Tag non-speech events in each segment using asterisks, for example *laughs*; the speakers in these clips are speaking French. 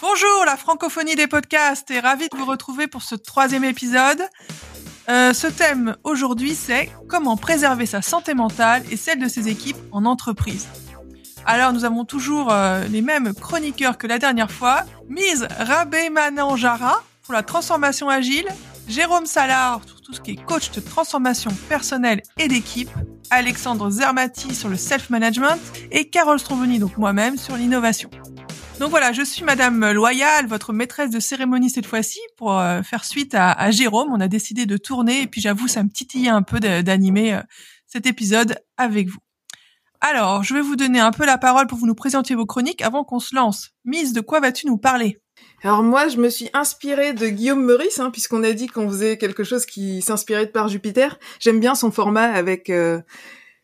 Bonjour la francophonie des podcasts et ravi de vous retrouver pour ce troisième épisode. Euh, ce thème aujourd'hui c'est comment préserver sa santé mentale et celle de ses équipes en entreprise. Alors nous avons toujours euh, les mêmes chroniqueurs que la dernière fois. Mise Rabé Mananjara pour la transformation agile, Jérôme Salard pour tout ce qui est coach de transformation personnelle et d'équipe, Alexandre Zermati sur le self-management et Carole Stromboni, donc moi-même, sur l'innovation. Donc voilà, je suis Madame Loyal, votre maîtresse de cérémonie cette fois-ci, pour euh, faire suite à, Jérôme. On a décidé de tourner et puis j'avoue, ça me titillait un peu d'animer euh, cet épisode avec vous. Alors, je vais vous donner un peu la parole pour vous nous présenter vos chroniques avant qu'on se lance. Mise, de quoi vas-tu nous parler? Alors moi, je me suis inspirée de Guillaume Meurice, hein, puisqu'on a dit qu'on faisait quelque chose qui s'inspirait de par Jupiter. J'aime bien son format avec euh,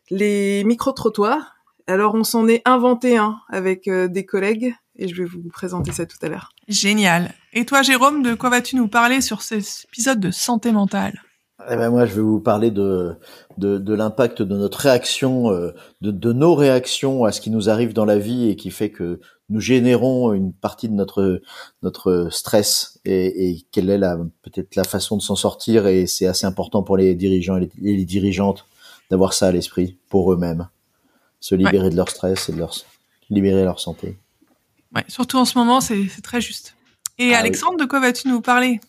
les micro-trottoirs. Alors on s'en est inventé un avec des collègues et je vais vous présenter ça tout à l'heure. Génial. Et toi, Jérôme, de quoi vas-tu nous parler sur cet épisode de santé mentale? Eh ben moi, je vais vous parler de de, de l'impact de notre réaction, euh, de, de nos réactions à ce qui nous arrive dans la vie et qui fait que nous générons une partie de notre notre stress et, et quelle est la peut-être la façon de s'en sortir et c'est assez important pour les dirigeants et les, dirigeantes d'avoir ça à l'esprit pour eux-mêmes, se libérer de leur stress et de leur libérer leur santé. Ouais, surtout en ce moment, c'est très juste. Et ah Alexandre, de quoi vas-tu nous parler?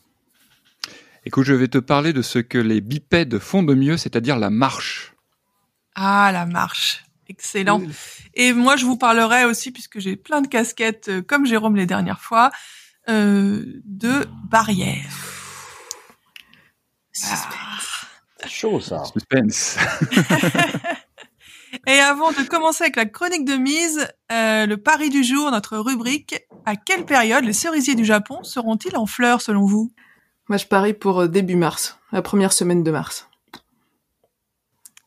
Écoute, je vais te parler de ce que les bipèdes font de mieux, c'est-à-dire la marche. Ah, la marche. Excellent. Et moi, je vous parlerai aussi, puisque j'ai plein de casquettes, euh, comme Jérôme les dernières fois, euh, de barrières. Suspense. Ah. Chaud, ça. Suspense. *laughs* Et avant de commencer avec la chronique de mise, euh, le pari du jour, notre rubrique, à quelle période les cerisiers du Japon seront-ils en fleurs selon vous? Moi je parie pour euh, début mars, la première semaine de mars.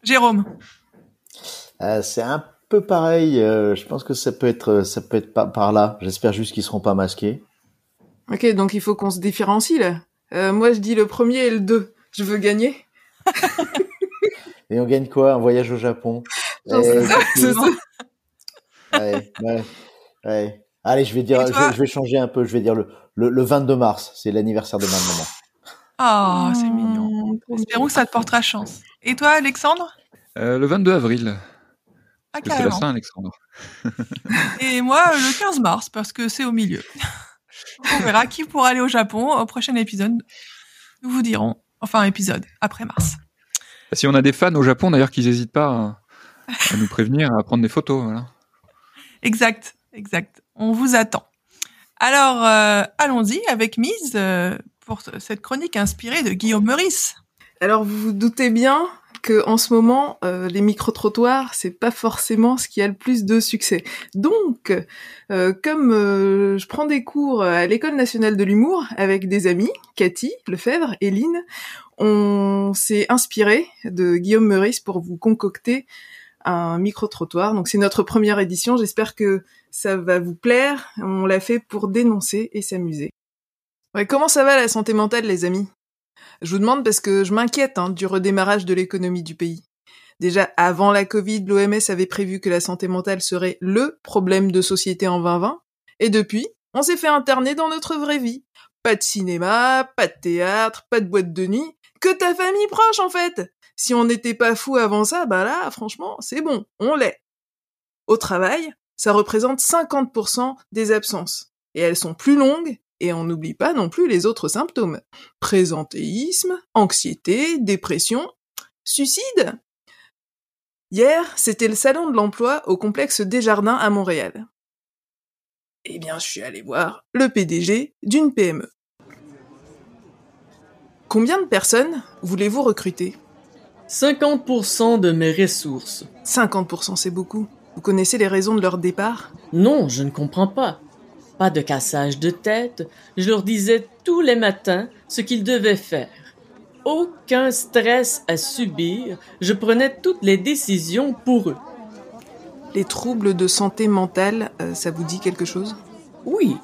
Jérôme euh, C'est un peu pareil, je pense que ça peut être ça peut être par, par là. J'espère juste qu'ils seront pas masqués. Ok, donc il faut qu'on se différencie là. moi je dis le premier et le deux. Je veux gagner. *laughs* et on gagne quoi? Un voyage au Japon Allez, je vais dire, je vais, changer un peu. Je vais dire le, le, 22 mars. C'est l'anniversaire de ma maman. Oh, c'est mignon. Espérons que ça te portera chance. Et toi, Alexandre? Euh, Le 22 avril. Ah, c'est la Saint Alexandre. *laughs* Et moi, le 15 mars, parce que c'est au milieu. *laughs* On verra qui pourra aller au Japon au prochain épisode. Nous vous dirons, enfin épisode, après mars. Si on a des fans au Japon, d'ailleurs, qu'ils n'hésitent pas à, nous prévenir, à prendre des photos. Voilà. Exact, exact. On vous attend. Alors, euh, allons-y avec Mise euh, pour cette chronique inspirée de Guillaume Meurice. Alors, vous vous doutez bien que en ce moment, euh, les micro-trottoirs, c'est pas forcément ce qui a le plus de succès. Donc, comme je prends des cours à l'École nationale de l'humour avec des amis, Cathy Lefebvre et Lynn, on s'est inspiré de Guillaume Meurice pour vous concocter un micro-trottoir. Donc c'est notre première édition, j'espère que ça va vous plaire. On l'a fait pour dénoncer et s'amuser. Comment ça va la santé mentale les amis? Je vous demande parce que je m'inquiète hein, du redémarrage de l'économie du pays. Déjà avant la Covid, l'OMS avait prévu que la santé mentale serait LE problème de société en 2020. Et depuis, on s'est fait interner dans notre vraie vie. Pas de cinéma, pas de théâtre, pas de boîte de nuit, que ta famille proche en fait. Si on n'était pas fou avant ça, bah là, franchement, c'est bon, on l'est. Au travail, ça représente 50% des absences. Et elles sont plus longues, et on n'oublie pas non plus les autres symptômes. Présentéisme, anxiété, dépression, suicide. Hier, c'était le salon de l'emploi au complexe Desjardins à Montréal. Eh bien, je suis allé voir le PDG d'une PME. Combien de personnes voulez-vous recruter? 50% de mes ressources. 50% c'est beaucoup. Vous connaissez les raisons de leur départ? Non, je ne comprends pas. Pas de cassage de tête. Je leur disais tous les matins ce qu'ils devaient faire. Aucun stress à subir. Je prenais toutes les décisions pour eux. Les troubles de santé mentale, euh, ça vous dit quelque chose? Oui.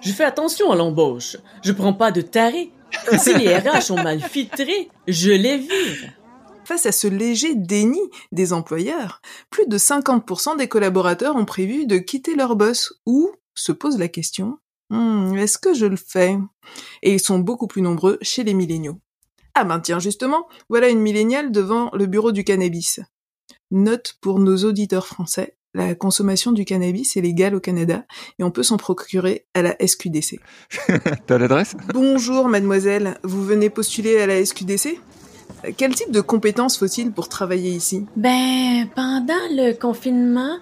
Je fais attention à l'embauche. Je prends pas de taré. Si les *laughs* RH ont mal filtré, je les vire. Face à ce léger déni des employeurs, plus de 50% des collaborateurs ont prévu de quitter leur boss ou se posent la question Hmm, Est-ce que je le fais? Et ils sont beaucoup plus nombreux chez les milléniaux. Ah ben tiens, justement, voilà une milléniale devant le bureau du cannabis. Note pour nos auditeurs français, la consommation du cannabis est légale au Canada et on peut s'en procurer à la SQDC. *laughs* T'as l'adresse? Bonjour mademoiselle, vous venez postuler à la SQDC Quel type de compétences faut-il pour travailler ici? Ben, pendant le confinement,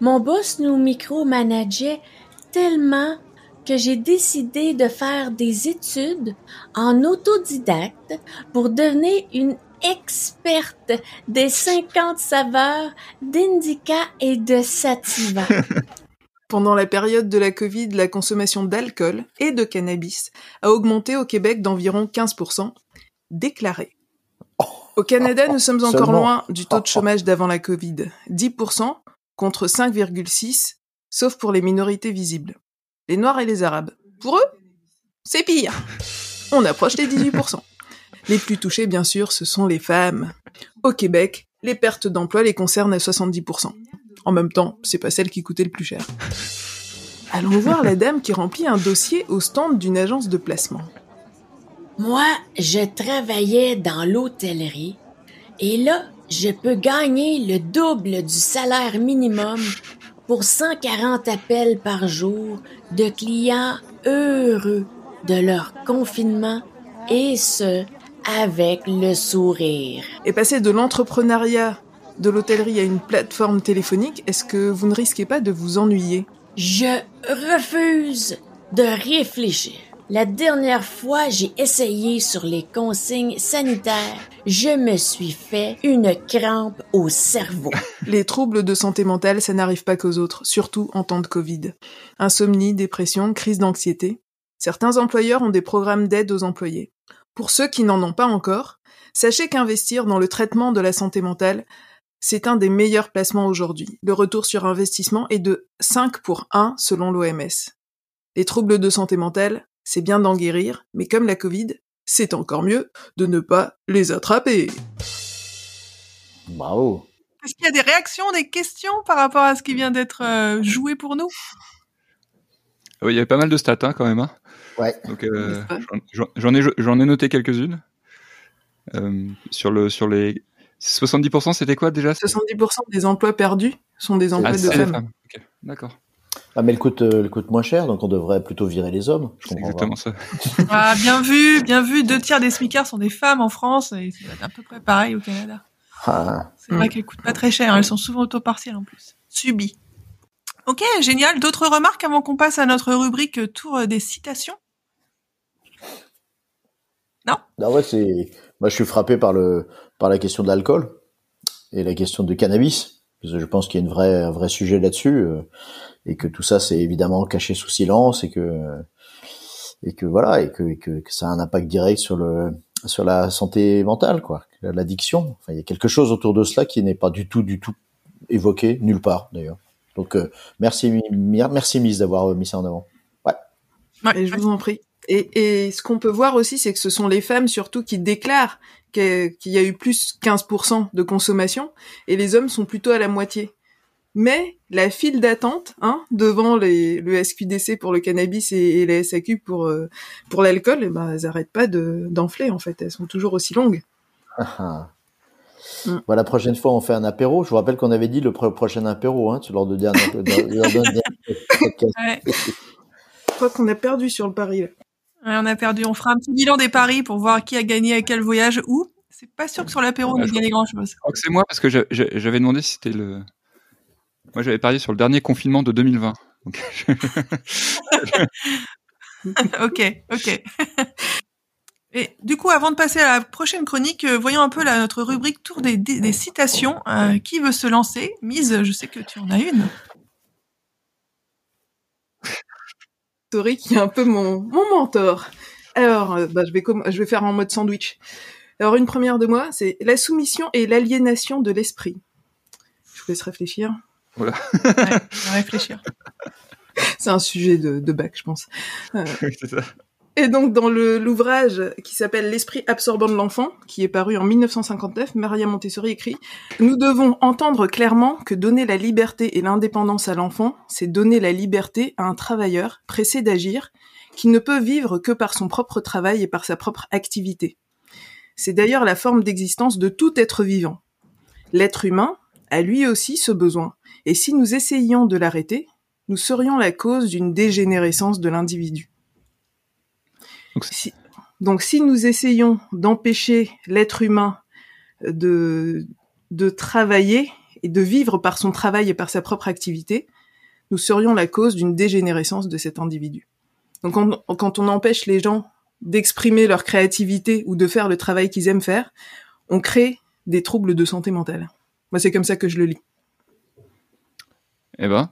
mon boss nous micromanageait tellement que j'ai décidé de faire des études en autodidacte pour devenir une experte des 50 saveurs d'indica et de sativa. *laughs* Pendant la période de la Covid, la consommation d'alcool et de cannabis a augmenté au Québec d'environ 15%, déclaré. Au Canada, nous sommes encore Seulement. loin du taux de chômage d'avant la Covid, 10% contre 5,6, sauf pour les minorités visibles. Les Noirs et les Arabes. Pour eux, c'est pire. On approche les 18%. Les plus touchés, bien sûr, ce sont les femmes. Au Québec, les pertes d'emploi les concernent à 70%. En même temps, c'est pas celle qui coûtait le plus cher. Allons voir la dame qui remplit un dossier au stand d'une agence de placement. Moi, je travaillais dans l'hôtellerie et là, je peux gagner le double du salaire minimum pour 140 appels par jour de clients heureux de leur confinement et ce, avec le sourire. Et passer de l'entrepreneuriat de l'hôtellerie à une plateforme téléphonique, est-ce que vous ne risquez pas de vous ennuyer? Je refuse de réfléchir. La dernière fois, j'ai essayé sur les consignes sanitaires. Je me suis fait une crampe au cerveau. *laughs* Les troubles de santé mentale, ça n'arrive pas qu'aux autres, surtout en temps de Covid. Insomnie, dépression, crise d'anxiété. Certains employeurs ont des programmes d'aide aux employés. Pour ceux qui n'en ont pas encore, sachez qu'investir dans le traitement de la santé mentale, c'est un des meilleurs placements aujourd'hui. Le retour sur investissement est de 5 pour 1 selon l'OMS. Les troubles de santé mentale, c'est bien d'en guérir, mais comme la Covid, c'est encore mieux de ne pas les attraper. Bravo. Est-ce qu'il y a des réactions, des questions par rapport à ce qui vient d'être euh, joué pour nous? Oui, il y avait pas mal de stats hein, quand même. hein. Ouais. Donc, euh, j'en- j'en ai, j'en ai noté quelques-unes. Euh, sur, le, sur les 70%, c'était quoi déjà? 70% des emplois perdus sont des emplois Ah, de c'est les femmes. D'accord, Ah, mais elle coûte, euh, elle coûte moins cher, donc on devrait plutôt virer les hommes. Je c'est comprends exactement ça. *laughs* ah, Bien vu, bien vu. Deux tiers des smicards sont des femmes en France et c'est à peu près pareil au Canada. Ah, C'est vrai qu'elles coûtent pas très cher. Elles sont souvent autopartielles en plus. Subies. Ok, génial. D'autres remarques avant qu'on passe à notre rubrique euh, tour des citations? Ah ouais, c'est. Moi, je suis frappé par le par la question de l'alcool et la question du cannabis. Parce que je pense qu'il y a une vraie, un vrai sujet là-dessus euh, et que tout ça, c'est évidemment caché sous silence et que et que voilà et que, et que, que ça a un impact direct sur le sur la santé mentale, quoi, l'addiction. Enfin, il y a quelque chose autour de cela qui n'est pas du tout, du tout évoqué nulle part d'ailleurs. Donc, euh, merci, merci Miss d'avoir mis ça en avant. Ouais. Et je vous en prie. Et, et ce qu'on peut voir aussi, c'est que ce sont les femmes surtout qui déclarent qu'il y a eu plus 15% de consommation, et les hommes sont plutôt à la moitié. Mais la file d'attente, hein, devant les, le SQDC pour le cannabis et, et la SAQ pour euh, pour l'alcool, eh ben, elles arrêtent pas de d'enfler en fait. Elles sont toujours aussi longues. Ah, ah. Mm. Bon, la prochaine fois, on fait un apéro. Je vous rappelle qu'on avait dit le pro- prochain apéro, hein, lors de dernier, *laughs* de- podcast. Ouais. Je crois qu'on a perdu sur le pari. Là. Ouais, on a perdu. On fera un petit bilan des paris pour voir qui a gagné à quel voyage où. C'est pas sûr que sur l'apéro, on ait gagné grand chose. Je crois que c'est moi parce que j'a- j'a- j'avais demandé si c'était le. Moi, j'avais parié sur le dernier confinement de 2020. Donc, *laughs* ok, ok. *laughs* Et du coup, avant de passer à la prochaine chronique, euh, voyons un peu la, notre rubrique tour des, des, des citations. Euh, qui veut se lancer? Mise, je sais que tu en as une. Tori qui est un peu mon, mon mentor. Alors, euh, bah, je, vais je vais faire en mode sandwich. Alors, une première de moi, c'est la soumission et l'aliénation de l'esprit. Je vous laisse réfléchir. Ouais, va réfléchir. *laughs* C'est un sujet de, de bac, je pense. *laughs* oui, c'est ça. Et donc dans l'ouvrage qui s'appelle L'esprit absorbant de l'enfant, qui est paru en 1959, Maria Montessori écrit Nous devons entendre clairement que donner la liberté et l'indépendance à l'enfant, c'est donner la liberté à un travailleur pressé d'agir, qui ne peut vivre que par son propre travail et par sa propre activité. C'est d'ailleurs la forme d'existence de tout être vivant. L'être humain a lui aussi ce besoin, et si nous essayions de l'arrêter, nous serions la cause d'une dégénérescence de l'individu. Donc, Si- donc si nous essayons d'empêcher l'être humain de, de travailler et de vivre par son travail et par sa propre activité, nous serions la cause d'une dégénérescence de cet individu. Donc on- quand on empêche les gens d'exprimer leur créativité ou de faire le travail qu'ils aiment faire, on crée des troubles de santé mentale. Moi, c'est comme ça que je le lis. Eh ben,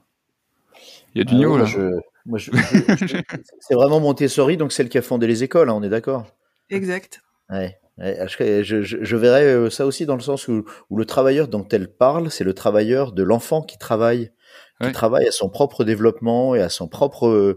il y a du Ah niveau ouais, là. je- moi, je- je- je- c'est vraiment Montessori, donc celle qui a fondé les écoles, hein, on est d'accord. Exact. Ouais. Ouais, je, je, je- verrais euh, ça aussi dans le sens où, où le travailleur dont elle parle, c'est le travailleur de l'enfant qui travaille, qui Ouais. travaille à son propre développement et à son propre,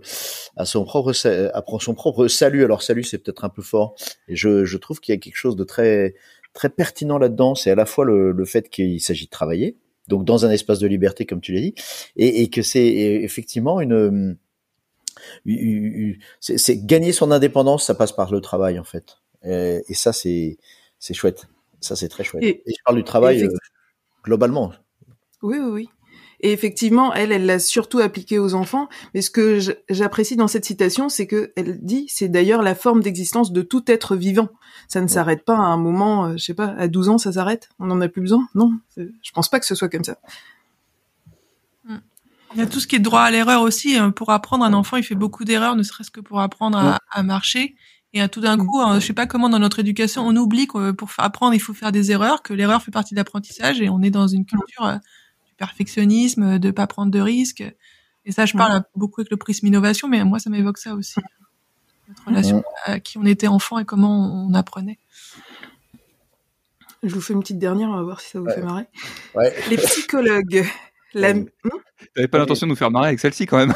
à son propre, à son propre salut. Alors salut, c'est peut-être un peu fort. Et je, je trouve qu'il y a quelque chose de très, très pertinent là-dedans. C'est à la fois le, le fait qu'il s'agit de travailler, donc dans un espace de liberté, comme tu l'as dit, et, et que c'est effectivement une- c'est gagner son indépendance, ça passe par le travail en fait. Et, et ça, c'est c'est chouette. Ça, c'est très chouette. Et, Et- je parle du travail euh, globalement. Oui, oui, oui. Et effectivement, elle, elle l'a surtout appliqué aux enfants. Mais ce que j'apprécie dans cette citation, c'est que elle dit, c'est d'ailleurs la forme d'existence de tout être vivant. Ça ne s'arrête pas à un moment, euh, je sais pas, à 12 ans, ça s'arrête? On n'en a plus besoin? Non, je pense pas que ce soit comme ça. Il y a tout ce qui est droit à l'erreur aussi. euh, Pour apprendre, un enfant, il fait beaucoup d'erreurs, ne serait-ce que pour apprendre à, à marcher. Et à tout d'un Mm. coup, euh, je sais pas comment dans notre éducation, on oublie que euh, pour apprendre, il faut faire des erreurs, que l'erreur fait partie de l'apprentissage, et on est dans une culture euh, du perfectionnisme, de pas prendre de risques. Et ça, je parle beaucoup avec le prisme innovation, mais moi, ça m'évoque ça aussi. Notre relation à qui on était enfant et comment on apprenait. Je vous fais une petite dernière, on va voir si ça vous Ouais. fait marrer. Ouais. Les psychologues. La... Ouais. T'avais pas l'intention de nous faire marrer avec celle-ci quand même.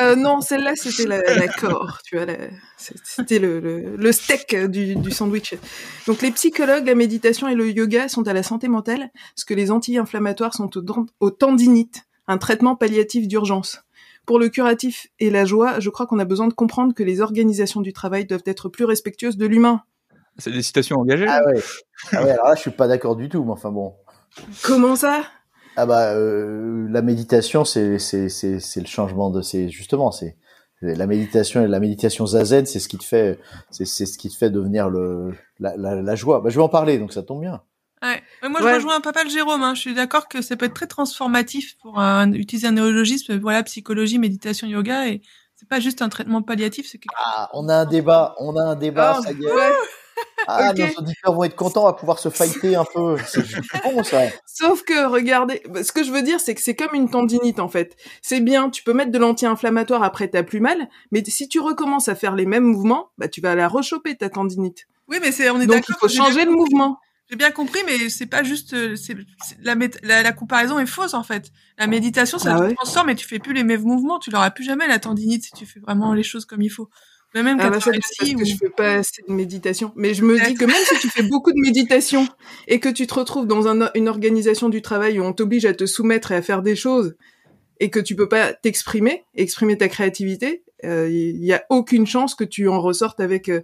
Euh, non, celle-là, c'était la, la core, tu vois, la- c'était le, le, le steak du, du sandwich. Donc, les psychologues, la méditation et le yoga sont à la santé mentale, ce que les anti-inflammatoires sont au, au tendinite, un traitement palliatif d'urgence. Pour le curatif et la joie, je crois qu'on a besoin de comprendre que les organisations du travail doivent être plus respectueuses de l'humain. C'est des citations engagées. Ah ouais. Ah ouais. Alors là, je suis pas d'accord du tout. Mais enfin bon. Comment ça? Ah bah euh, la méditation, c'est c'est c'est c'est le changement de c'est justement c'est la méditation et la méditation zazen, c'est ce qui te fait c'est c'est ce qui te fait devenir le la la, la joie. Bah je vais en parler, donc ça tombe bien. Ouais. Mais moi, je Ouais. rejoins pas mal Jérôme. Hein. Je suis d'accord que ça peut être très transformatif pour un- utiliser un néologisme. Voilà, psychologie, méditation, yoga, et c'est pas juste un traitement palliatif. C'est quelque... Ah, on a un débat, on a un débat, Oh, ça y est. Ah, *laughs* ok. nos auditeurs vont être contents à pouvoir se fighter un peu. C'est bon *laughs* ça. Sauf que, regardez, bah, ce que je veux dire, c'est que c'est comme une tendinite, en fait. C'est bien, tu peux mettre de l'anti-inflammatoire après t'as plus mal, mais si tu recommences à faire les mêmes mouvements, bah, tu vas la rechoper, ta tendinite. Oui, mais c'est, on est Donc, d'accord. il faut changer le mouvement. J'ai bien compris, mais c'est pas juste. euh, C'est, la, mét- la, la comparaison est fausse en fait. La méditation, ça Ah te ouais. transforme, mais tu fais plus les mêmes mouvements. Tu l'auras plus jamais la tendinite si tu fais vraiment les choses comme il faut. Mais même Ah bah ça, parce que je fais pas assez de méditation. Mais je me dis que même si tu fais beaucoup de méditation et que tu te retrouves dans un- une organisation du travail où on t'oblige à te soumettre et à faire des choses et que tu peux pas t'exprimer, exprimer ta créativité, euh, il y a aucune chance que tu en ressortes avec euh,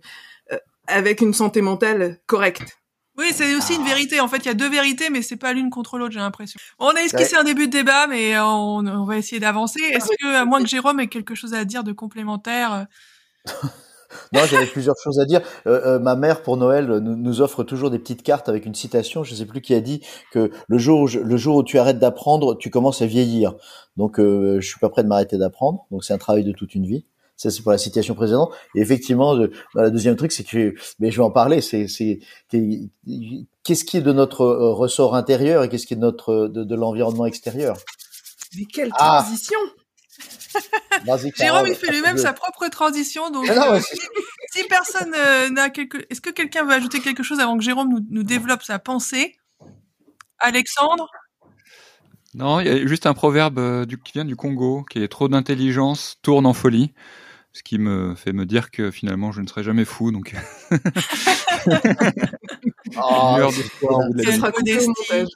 euh, avec une santé mentale correcte. Oui, c'est aussi Ah. une vérité. En fait, il y a deux vérités, mais c'est pas l'une contre l'autre, j'ai l'impression. On a esquissé Ouais. un début de débat, mais on, on va essayer d'avancer. Est-ce que, à moins que Jérôme ait quelque chose à dire de complémentaire euh, Non, j'avais plusieurs choses à dire. Euh, euh, ma mère pour Noël euh, nous, nous offre toujours des petites cartes avec une citation. Je sais plus qui a dit que le jour où je- le jour où tu arrêtes d'apprendre, tu commences à vieillir. Donc euh, je suis pas prêt de m'arrêter d'apprendre. Donc c'est un travail de toute une vie. Ça c'est pour la citation précédente. Et effectivement, dans la deuxième truc, c'est que mais je vais en parler. C'est c'est qu'est- qu'est-ce qui est de notre ressort intérieur et qu'est-ce qui est de notre de, de l'environnement extérieur? Mais quelle Ah. transition Jérôme, il fait lui-même sa propre transition. Donc, Ah non, euh, si, si personne euh, n'a quelque, est-ce que quelqu'un veut ajouter quelque chose avant que Jérôme nous, nous développe sa pensée? Alexandre? Non, il y a juste un proverbe euh, du, qui vient du Congo, qui est trop d'intelligence tourne en folie. ce qui me fait me dire que finalement je ne serai jamais fou. Donc, *laughs* *laughs* Oh, Quelle modestie. montage.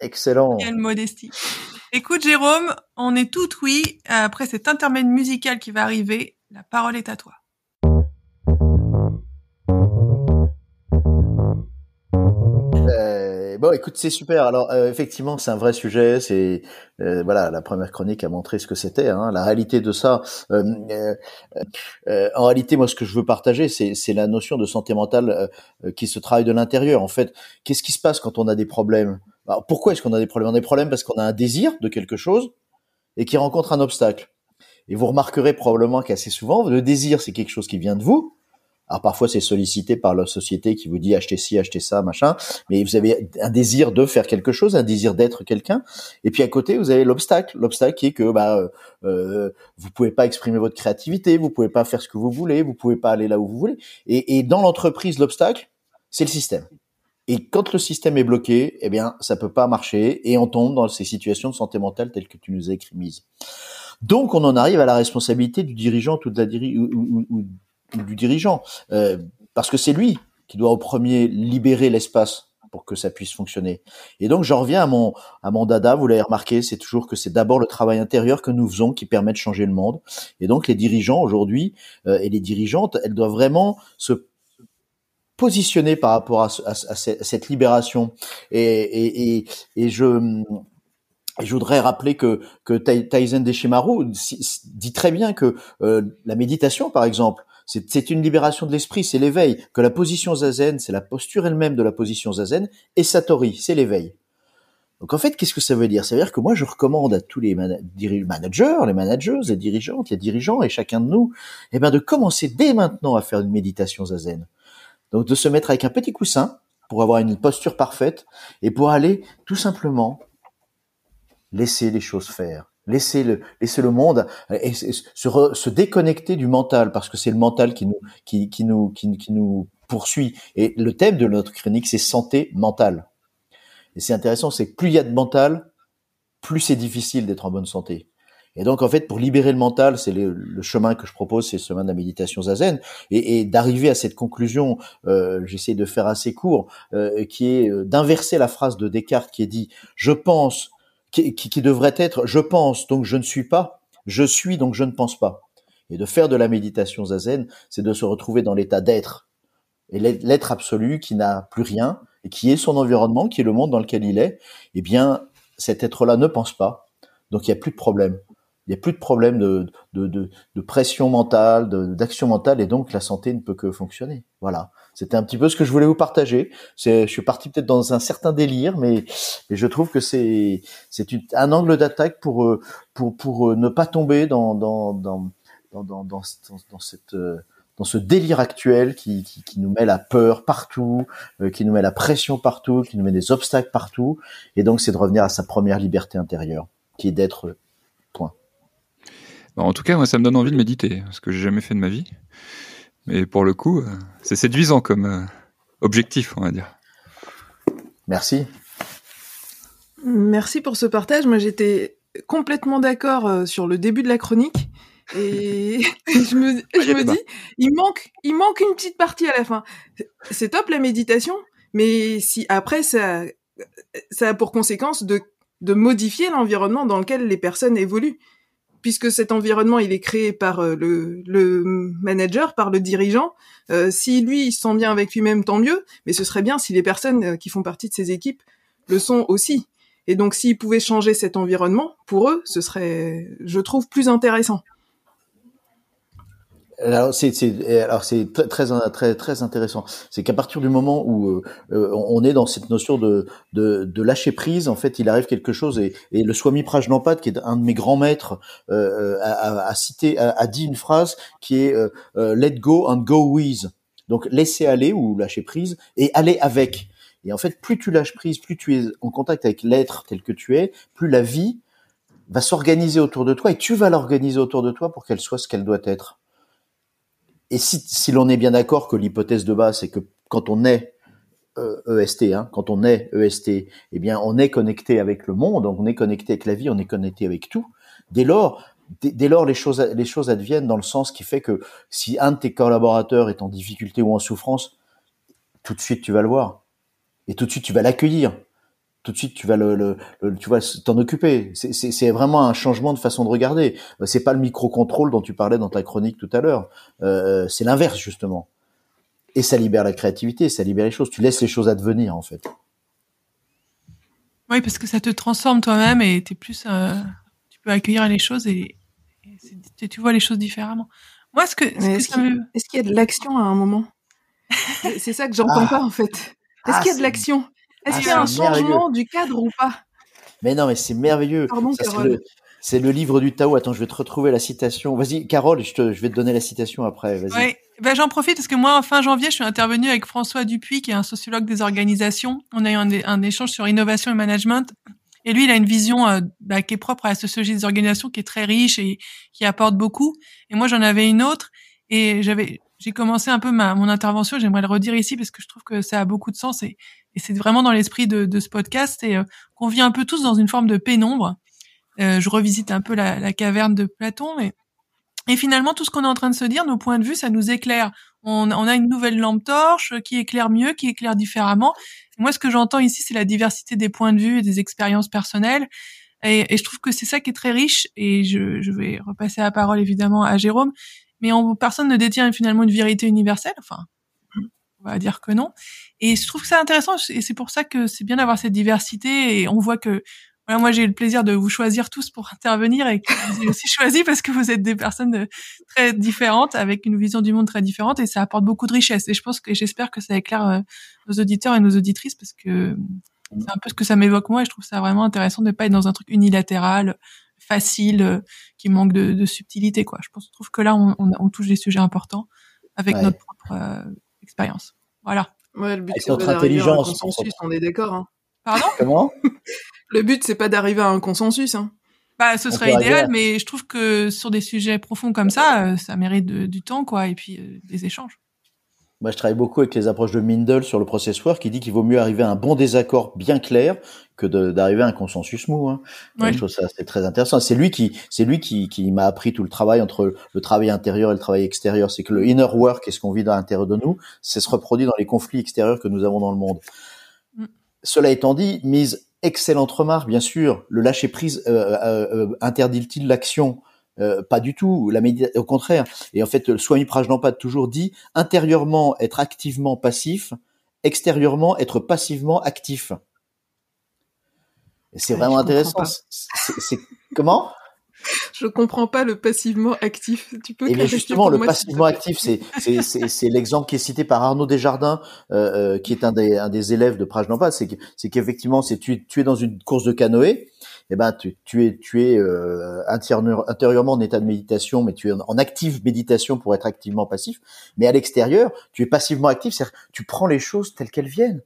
Excellent. Quelle modestie. Écoute, Jérôme, on est tout oui. Après cet intermède musical qui va arriver, la parole est à toi. Euh, bon, écoute, c'est super. Alors, euh, effectivement, c'est un vrai sujet. Euh, voilà, la première chronique a montré ce que c'était. Hein, la réalité de ça. En réalité, moi, ce que je veux partager, c'est la notion de santé mentale qui se travaille de l'intérieur. En fait, qu'est-ce qui se passe quand on a des problèmes? Alors, Pourquoi est-ce qu'on a des problèmes? On a des problèmes parce qu'on a un désir de quelque chose et qui rencontre un obstacle. Et vous remarquerez probablement qu'assez souvent, le désir, c'est quelque chose qui vient de vous. Alors parfois, c'est sollicité par la société qui vous dit achetez ci, achetez ça, machin. Mais vous avez un désir de faire quelque chose, un désir d'être quelqu'un. Et puis à côté, vous avez l'obstacle. L'obstacle qui est que bah, euh, euh, vous pouvez pas exprimer votre créativité, vous pouvez pas faire ce que vous voulez, vous pouvez pas aller là où vous voulez. Et, et dans l'entreprise, l'obstacle, c'est le système. Et quand le système est bloqué, eh bien, ça peut pas marcher et on tombe dans ces situations de santé mentale telles que tu nous as écrit mise. Donc, on en arrive à la responsabilité du dirigeant ou, de la diri- ou- ou du dirigeant, euh, parce que c'est lui qui doit au premier libérer l'espace pour que ça puisse fonctionner. Et donc, j'en reviens à mon à mon dada. Vous l'avez remarqué, c'est toujours que c'est d'abord le travail intérieur que nous faisons qui permet de changer le monde. Et donc, les dirigeants aujourd'hui euh, et les dirigeantes, elles doivent vraiment se positionner par rapport à, à à ce- à cette libération. Et, et, et, et je je voudrais rappeler que, que Tai- Taizen Deshimaru dit très bien que euh, la méditation, par exemple, c'est une libération de l'esprit, c'est l'éveil. Que la position zazen, c'est la posture elle-même de la position zazen, et Satori, c'est l'éveil. Donc en fait, qu'est-ce que ça veut dire? Ça veut dire que moi, je recommande à tous les managers, les managers, les dirigeantes, les dirigeants, et chacun de nous, eh ben, de commencer dès maintenant à faire une méditation zazen. Donc de se mettre avec un petit coussin pour avoir une posture parfaite et pour aller tout simplement laisser les choses faire, laisser le, laisser le monde se, déconnecter du mental parce que c'est le mental qui nous, qui, nous, qui, nous poursuit. Et le thème de notre chronique, c'est santé mentale. Et c'est intéressant, c'est plus il y a de mental, plus c'est difficile d'être en bonne santé. Et donc, en fait, pour libérer le mental, c'est le, chemin que je propose, c'est le chemin de la méditation zazen, et, d'arriver à cette conclusion, euh, j'essaie de faire assez court, euh, qui est euh, d'inverser la phrase de Descartes qui est dit « je pense », qui, devrait être « je pense, donc je ne suis pas »,« je suis, donc je ne pense pas ». Et de faire de la méditation zazen, c'est de se retrouver dans l'état d'être, et l'être absolu qui n'a plus rien, et qui est son environnement, qui est le monde dans lequel il est, eh bien, cet être-là ne pense pas, donc il n'y a plus de problème. Il n'y a plus de problème de, de, de, de pression mentale, d'action mentale, et donc la santé ne peut que fonctionner. Voilà. C'était un petit peu ce que je voulais vous partager. Je suis parti peut-être dans un certain délire, mais, mais je trouve que c'est, un angle d'attaque pour, euh, pour, pour euh, ne pas tomber dans, dans, dans, dans, dans, dans, cette, euh, dans ce délire actuel qui, qui, qui nous met la peur partout, qui nous met la pression partout, qui nous met des obstacles partout. Et donc, c'est de revenir à sa première liberté intérieure, qui est d'être en tout cas, moi, ça me donne envie de méditer, ce que j'ai jamais fait de ma vie. Mais pour le coup, euh, c'est séduisant comme euh, objectif, on va dire. Merci. Merci pour ce partage. Moi, j'étais complètement d'accord euh, sur le début de la chronique. Et *laughs* *laughs* je me, je me dis, il manque, il manque une petite partie à la fin. C'est top la méditation, mais si après ça, ça a pour conséquence de, de modifier l'environnement dans lequel les personnes évoluent. Puisque cet environnement, il est créé par euh, le, manager, par le dirigeant. Euh, si lui, il se sent bien avec lui-même, tant mieux. Mais ce serait bien si les personnes euh, qui font partie de ces équipes le sont aussi. Et donc, s'ils pouvaient changer cet environnement, pour eux, ce serait, je trouve, plus intéressant. Alors c'est c'est alors c'est très très très très intéressant. C'est qu'à partir du moment où euh, euh, on est dans cette notion de, de de lâcher prise, en fait, il arrive quelque chose et, et le Swami Prajnapat, qui est un de mes grands maîtres, euh, a, a, a cité a, a dit une phrase qui est euh, euh, Let go and go with. Donc laisser aller ou lâcher prise et aller avec. Et en fait, plus tu lâches prise, plus tu es en contact avec l'être tel que tu es, plus la vie va s'organiser autour de toi et tu vas l'organiser autour de toi pour qu'elle soit ce qu'elle doit être. Et si, l'on est bien d'accord que l'hypothèse de base, c'est que quand on est euh, EST, hein, quand on est EST, eh bien, on est connecté avec le monde, on est connecté avec la vie, on est connecté avec tout. Dès lors, dès lors, les choses, les choses adviennent dans le sens qui fait que si un de tes collaborateurs est en difficulté ou en souffrance, tout de suite tu vas le voir et tout de suite tu vas l'accueillir. Tout de suite tu vas le, le, le- tu vas t'en occuper. C'est- C'est c'est vraiment un changement de façon de regarder. Euh, C'est pas le micro-contrôle dont tu parlais dans ta chronique tout à l'heure. Euh, c'est l'inverse justement. Et ça libère la créativité, ça libère les choses. Tu laisses les choses advenir en fait. Oui, parce que ça te transforme toi-même et t'es plus, euh, tu peux accueillir les choses et, tu vois les choses différemment. Moi, ce que, est-ce me, qu'il y a de l'action à un moment? *laughs* C'est- ça que j'entends Ah. pas en fait. Est-ce Ah, qu'il y a de l'action? Est-ce ah, qu'il y a un changement du cadre ou pas? Mais non, mais c'est merveilleux. Pardon, Ça, c'est le- C'est le livre du Tao. Attends, je vais te retrouver la citation. Vas-y, Carole, je, te, je vais te donner la citation après. Vas-y. Ouais, ben j'en profite parce que moi, en fin janvier, je suis intervenue avec François Dupuis, qui est un sociologue des organisations. On a eu un, un échange sur innovation et management. Et lui, il a une vision euh, bah, qui est propre à la sociologie des organisations, qui est très riche et qui apporte beaucoup. Et moi, j'en avais une autre. Et j'avais, j'ai commencé un peu ma, mon intervention. J'aimerais le redire ici parce que je trouve que ça a beaucoup de sens et, et c'est vraiment dans l'esprit de, de ce podcast. Et euh, qu'on vit un peu tous dans une forme de pénombre. Euh, je revisite un peu la, la caverne de Platon, mais et finalement, tout ce qu'on est en train de se dire, nos points de vue, ça nous éclaire. On, on a une nouvelle lampe torche qui éclaire mieux, qui éclaire différemment. Moi, ce que j'entends ici, c'est la diversité des points de vue et des expériences personnelles. Et, et je trouve que c'est ça qui est très riche. Et je, je vais repasser la parole évidemment à Jérôme. Mais on, personne ne détient finalement une vérité universelle. Enfin, on va dire que non. Et je trouve que c'est intéressant. Et c'est pour ça que c'est bien d'avoir cette diversité. Et on voit que voilà, moi j'ai eu le plaisir de vous choisir tous pour intervenir et que vous avez aussi *laughs* choisi parce que vous êtes des personnes euh, très différentes avec une vision du monde très différente et ça apporte beaucoup de richesse. Et je pense que j'espère que ça éclaire euh, nos auditeurs et nos auditrices parce que c'est un peu ce que ça m'évoque moi et je trouve ça vraiment intéressant de pas être dans un truc unilatéral, facile, euh, qui manque de, de subtilité quoi. Je pense, je trouve que là on, on, on touche des sujets importants avec Ouais. notre propre euh, expérience. Voilà. Ouais, le but c'est pas d'arriver à un intelligence, consensus, on est d'accord. Hein. Pardon? Comment? *laughs* Le but c'est pas d'arriver à un consensus. Hein. Bah, ce On serait idéal, à- mais je trouve que sur des sujets profonds comme ça, euh, ça mérite de- du temps, quoi, et puis euh, des échanges. Moi, je travaille beaucoup avec les approches de Mindel sur le processoire qui dit qu'il vaut mieux arriver à un bon désaccord bien clair que d'arriver à un consensus mou. Hein. Je trouve ça c'est très intéressant. C'est lui qui, c'est lui qui, qui m'a appris tout le travail entre le travail intérieur et le travail extérieur. C'est que le inner work et ce qu'on vit à l'intérieur de nous, c'est se reproduit dans les conflits extérieurs que nous avons dans le monde. Mm. Cela étant dit, mise excellente remarque, bien sûr. Le lâcher prise euh, euh, euh, interdit-il l'action Euh, Pas du tout. La médita- au contraire. Et en fait, le Swami Prajnampad toujours dit intérieurement être activement passif, extérieurement être passivement actif. C'est Ouais, vraiment intéressant. C'est comment? Je comprends pas le passivement actif. Tu peux Et bien clarifier justement, le moi, passivement actif, c'est c'est l'exemple qui est cité par Arnaud Desjardins, euh, euh, qui est un des un des élèves de Prajnampad. C'est c'est qu'effectivement, c'est tu tu es dans une course de canoë, et ben tu es tu es euh, intérieur- intérieurement en état de méditation, mais tu es en, active méditation pour être activement passif. Mais à l'extérieur, tu es passivement actif, c'est-à-dire tu prends les choses telles qu'elles viennent.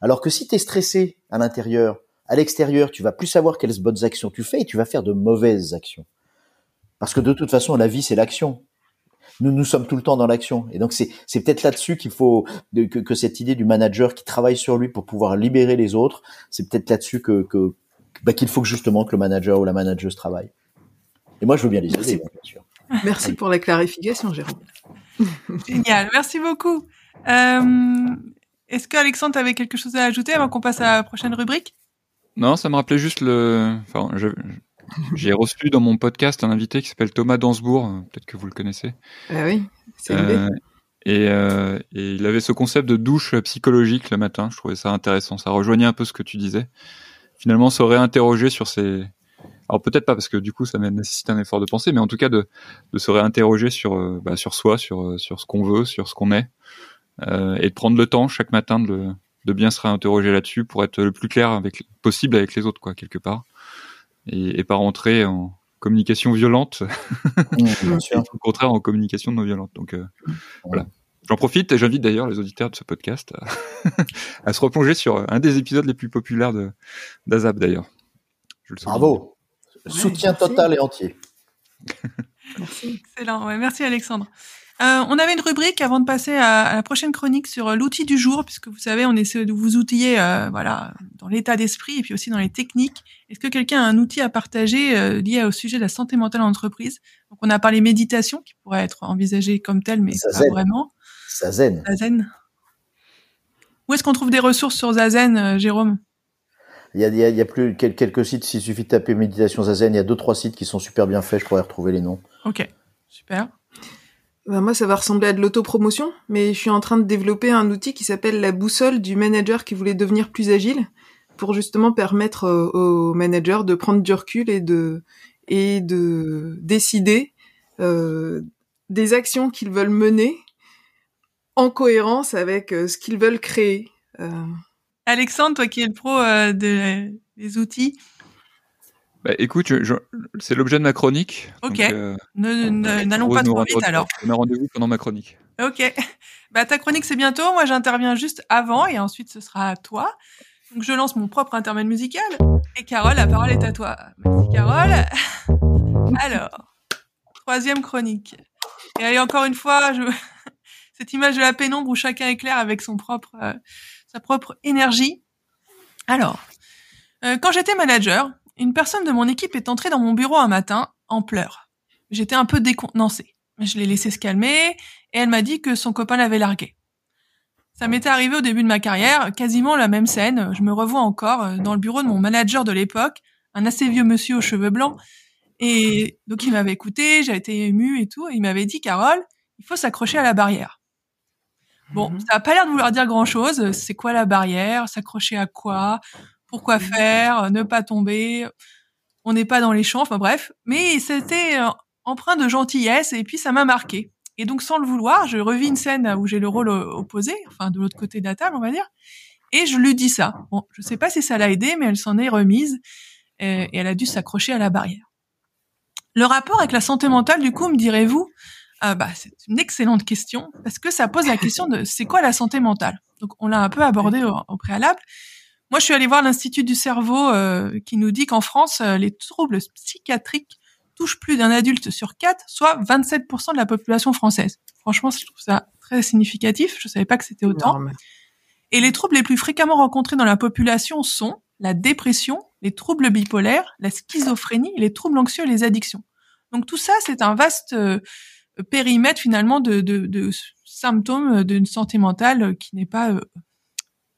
Alors que si tu es stressé à l'intérieur, à l'extérieur, tu vas plus savoir quelles bonnes actions tu fais et tu vas faire de mauvaises actions. Parce que de toute façon, la vie, c'est l'action. Nous, nous sommes tout le temps dans l'action. Et donc, c'est, peut-être là-dessus qu'il faut, que, cette idée du manager qui travaille sur lui pour pouvoir libérer les autres, c'est peut-être là-dessus que, bah, qu'il faut que justement que le manager ou la manageuse travaille. Et moi, je veux bien les Merci. aider, bien sûr. Merci pour la clarification, Jérôme. *laughs* Génial, merci beaucoup. Euh, Est-ce que Alexandre avait quelque chose à ajouter avant qu'on passe à la prochaine rubrique? Non, ça me rappelait juste le. Enfin, je- j'ai reçu dans mon podcast un invité qui s'appelle Thomas Dansbourg. Peut-être que vous le connaissez. Ah oui, c'est Euh, et, euh, et il avait ce concept de douche psychologique le matin. Je trouvais ça intéressant. Ça rejoignait un peu ce que tu disais. Finalement, se réinterroger sur ces. Alors peut-être pas parce que du coup, ça nécessite un effort de pensée, mais en tout cas de, de se réinterroger sur euh, bah, sur soi, sur euh, sur ce qu'on veut, sur ce qu'on est, euh, et de prendre le temps chaque matin de de bien se réinterroger là-dessus pour être le plus clair avec possible avec les autres, quoi, quelque part, et, et pas rentrer en communication violente Mmh, bien *laughs* sûr. au contraire en communication non violente. Donc euh, voilà. J'en profite et j'invite d'ailleurs les auditeurs de ce podcast à, *laughs* à se replonger sur un des épisodes les plus populaires de d'Azap d'ailleurs. Bravo. Ouais, Soutien merci. total et entier. *laughs* Merci. Excellent, ouais, merci Alexandre. Euh, on avait une rubrique avant de passer à, la prochaine chronique sur euh, l'outil du jour, puisque vous savez, on essaie de vous outiller, euh, voilà, dans l'état d'esprit et puis aussi dans les techniques. Est-ce que quelqu'un a un outil à partager lié au sujet de la santé mentale en entreprise? Donc, on a parlé méditation, qui pourrait être envisagée comme telle, mais pas vraiment. Zazen. Zazen. Où est-ce qu'on trouve des ressources sur Zazen, Jérôme? Il y, a, il y a, plus quelques sites, s'il suffit de taper méditation zazen, il y a deux trois sites qui sont super bien faits, je pourrais retrouver les noms. Ok, super. Bah moi, ça va ressembler à de l'autopromotion, mais je suis en train de développer un outil qui s'appelle la boussole du manager qui voulait devenir plus agile, pour justement permettre euh, aux managers de prendre du recul et de et de décider euh, des actions qu'ils veulent mener en cohérence avec euh, ce qu'ils veulent créer. Euh... Alexandre, toi qui es le pro euh, de, des outils, bah, écoute, c'est l'objet de ma chronique. Ok. Euh, n'allons pas trop vite alors. On a rendez-vous pendant ma chronique. Ok. Bah, ta chronique c'est bientôt. Moi j'interviens juste avant et ensuite ce sera à toi. Donc je lance mon propre intermède musical. Et Carole, la parole est à toi. Merci Carole. *laughs* Alors, troisième chronique. Et allez encore une fois, je... cette image de la pénombre où chacun éclaire avec son propre, euh, sa propre énergie. Alors, euh, quand j'étais manager, une personne de mon équipe est entrée dans mon bureau un matin en pleurs. J'étais un peu décontenancée. Je l'ai laissé se calmer et elle m'a dit que son copain l'avait larguée. Ça m'était arrivé au début de ma carrière, quasiment la même scène. Je me revois encore euh, dans le bureau de mon manager de l'époque, un assez vieux monsieur aux cheveux blancs. Et donc il m'avait écouté, j'ai été émue et tout. Il m'avait dit, Carole, il faut s'accrocher à la barrière. Bon, mhm. ça a pas l'air de vouloir dire grand chose. C'est quoi la barrière? S'accrocher à quoi? Pourquoi faire, ne pas tomber, on n'est pas dans les champs, enfin bref. Mais c'était euh, empreint de gentillesse et puis ça m'a marqué. Et donc sans le vouloir, je revis une scène où j'ai le rôle opposé, enfin de l'autre côté de la table, on va dire, et je lui dis ça. Bon, je sais pas si ça l'a aidé, mais elle s'en est remise et, elle a dû s'accrocher à la barrière. Le rapport avec la santé mentale, du coup, me direz-vous ah bah, c'est une excellente question parce que ça pose la question de c'est quoi la santé mentale? Donc on l'a un peu abordé au préalable, moi, je suis allée voir l'Institut du cerveau euh, qui nous dit qu'en France, euh, les troubles psychiatriques touchent plus d'un adulte sur quatre, soit 27% de la population française. Franchement, je trouve ça très significatif. Je savais pas que c'était autant. Et les troubles les plus fréquemment rencontrés dans la population sont la dépression, les troubles bipolaires, la schizophrénie, les troubles anxieux et les addictions. Donc tout ça, c'est un vaste euh, périmètre finalement de, de, de symptômes d'une santé mentale qui n'est pas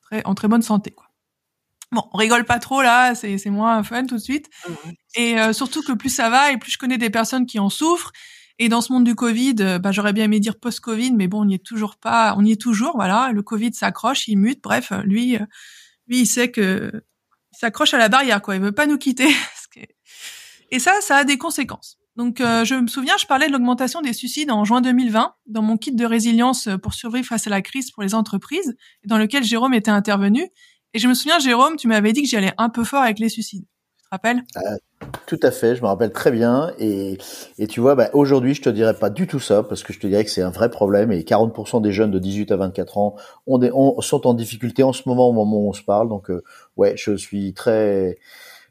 très, en très bonne santé. Quoi. Bon, on rigole pas trop là, c'est c'est moins fun tout de suite. Et euh, surtout que plus ça va et plus je connais des personnes qui en souffrent. Et dans ce monde du Covid, euh, bah, j'aurais bien aimé dire post-Covid, mais bon, on n'y est toujours pas. On y est toujours, voilà. Le Covid s'accroche, il mute. Bref, lui, euh, lui, il sait que il s'accroche à la barrière, quoi. Il veut pas nous quitter. *laughs* Et ça, ça a des conséquences. Donc, je me souviens, je parlais de l'augmentation des suicides en juin 2020 dans mon kit de résilience pour survivre face à la crise pour les entreprises, dans lequel Jérôme était intervenu. Et je me souviens, Jérôme, tu m'avais dit que j'y allais un peu fort avec les suicides. Tu te rappelles? Euh, Tout à fait, je me rappelle très bien. Et, et tu vois, bah, aujourd'hui, je te dirais pas du tout ça, parce que je te dirais que c'est un vrai problème. Et 40% des jeunes de 18 à 24 ans ont des, sont en difficulté en ce moment, au moment où on se parle. Donc, euh, ouais, je suis très...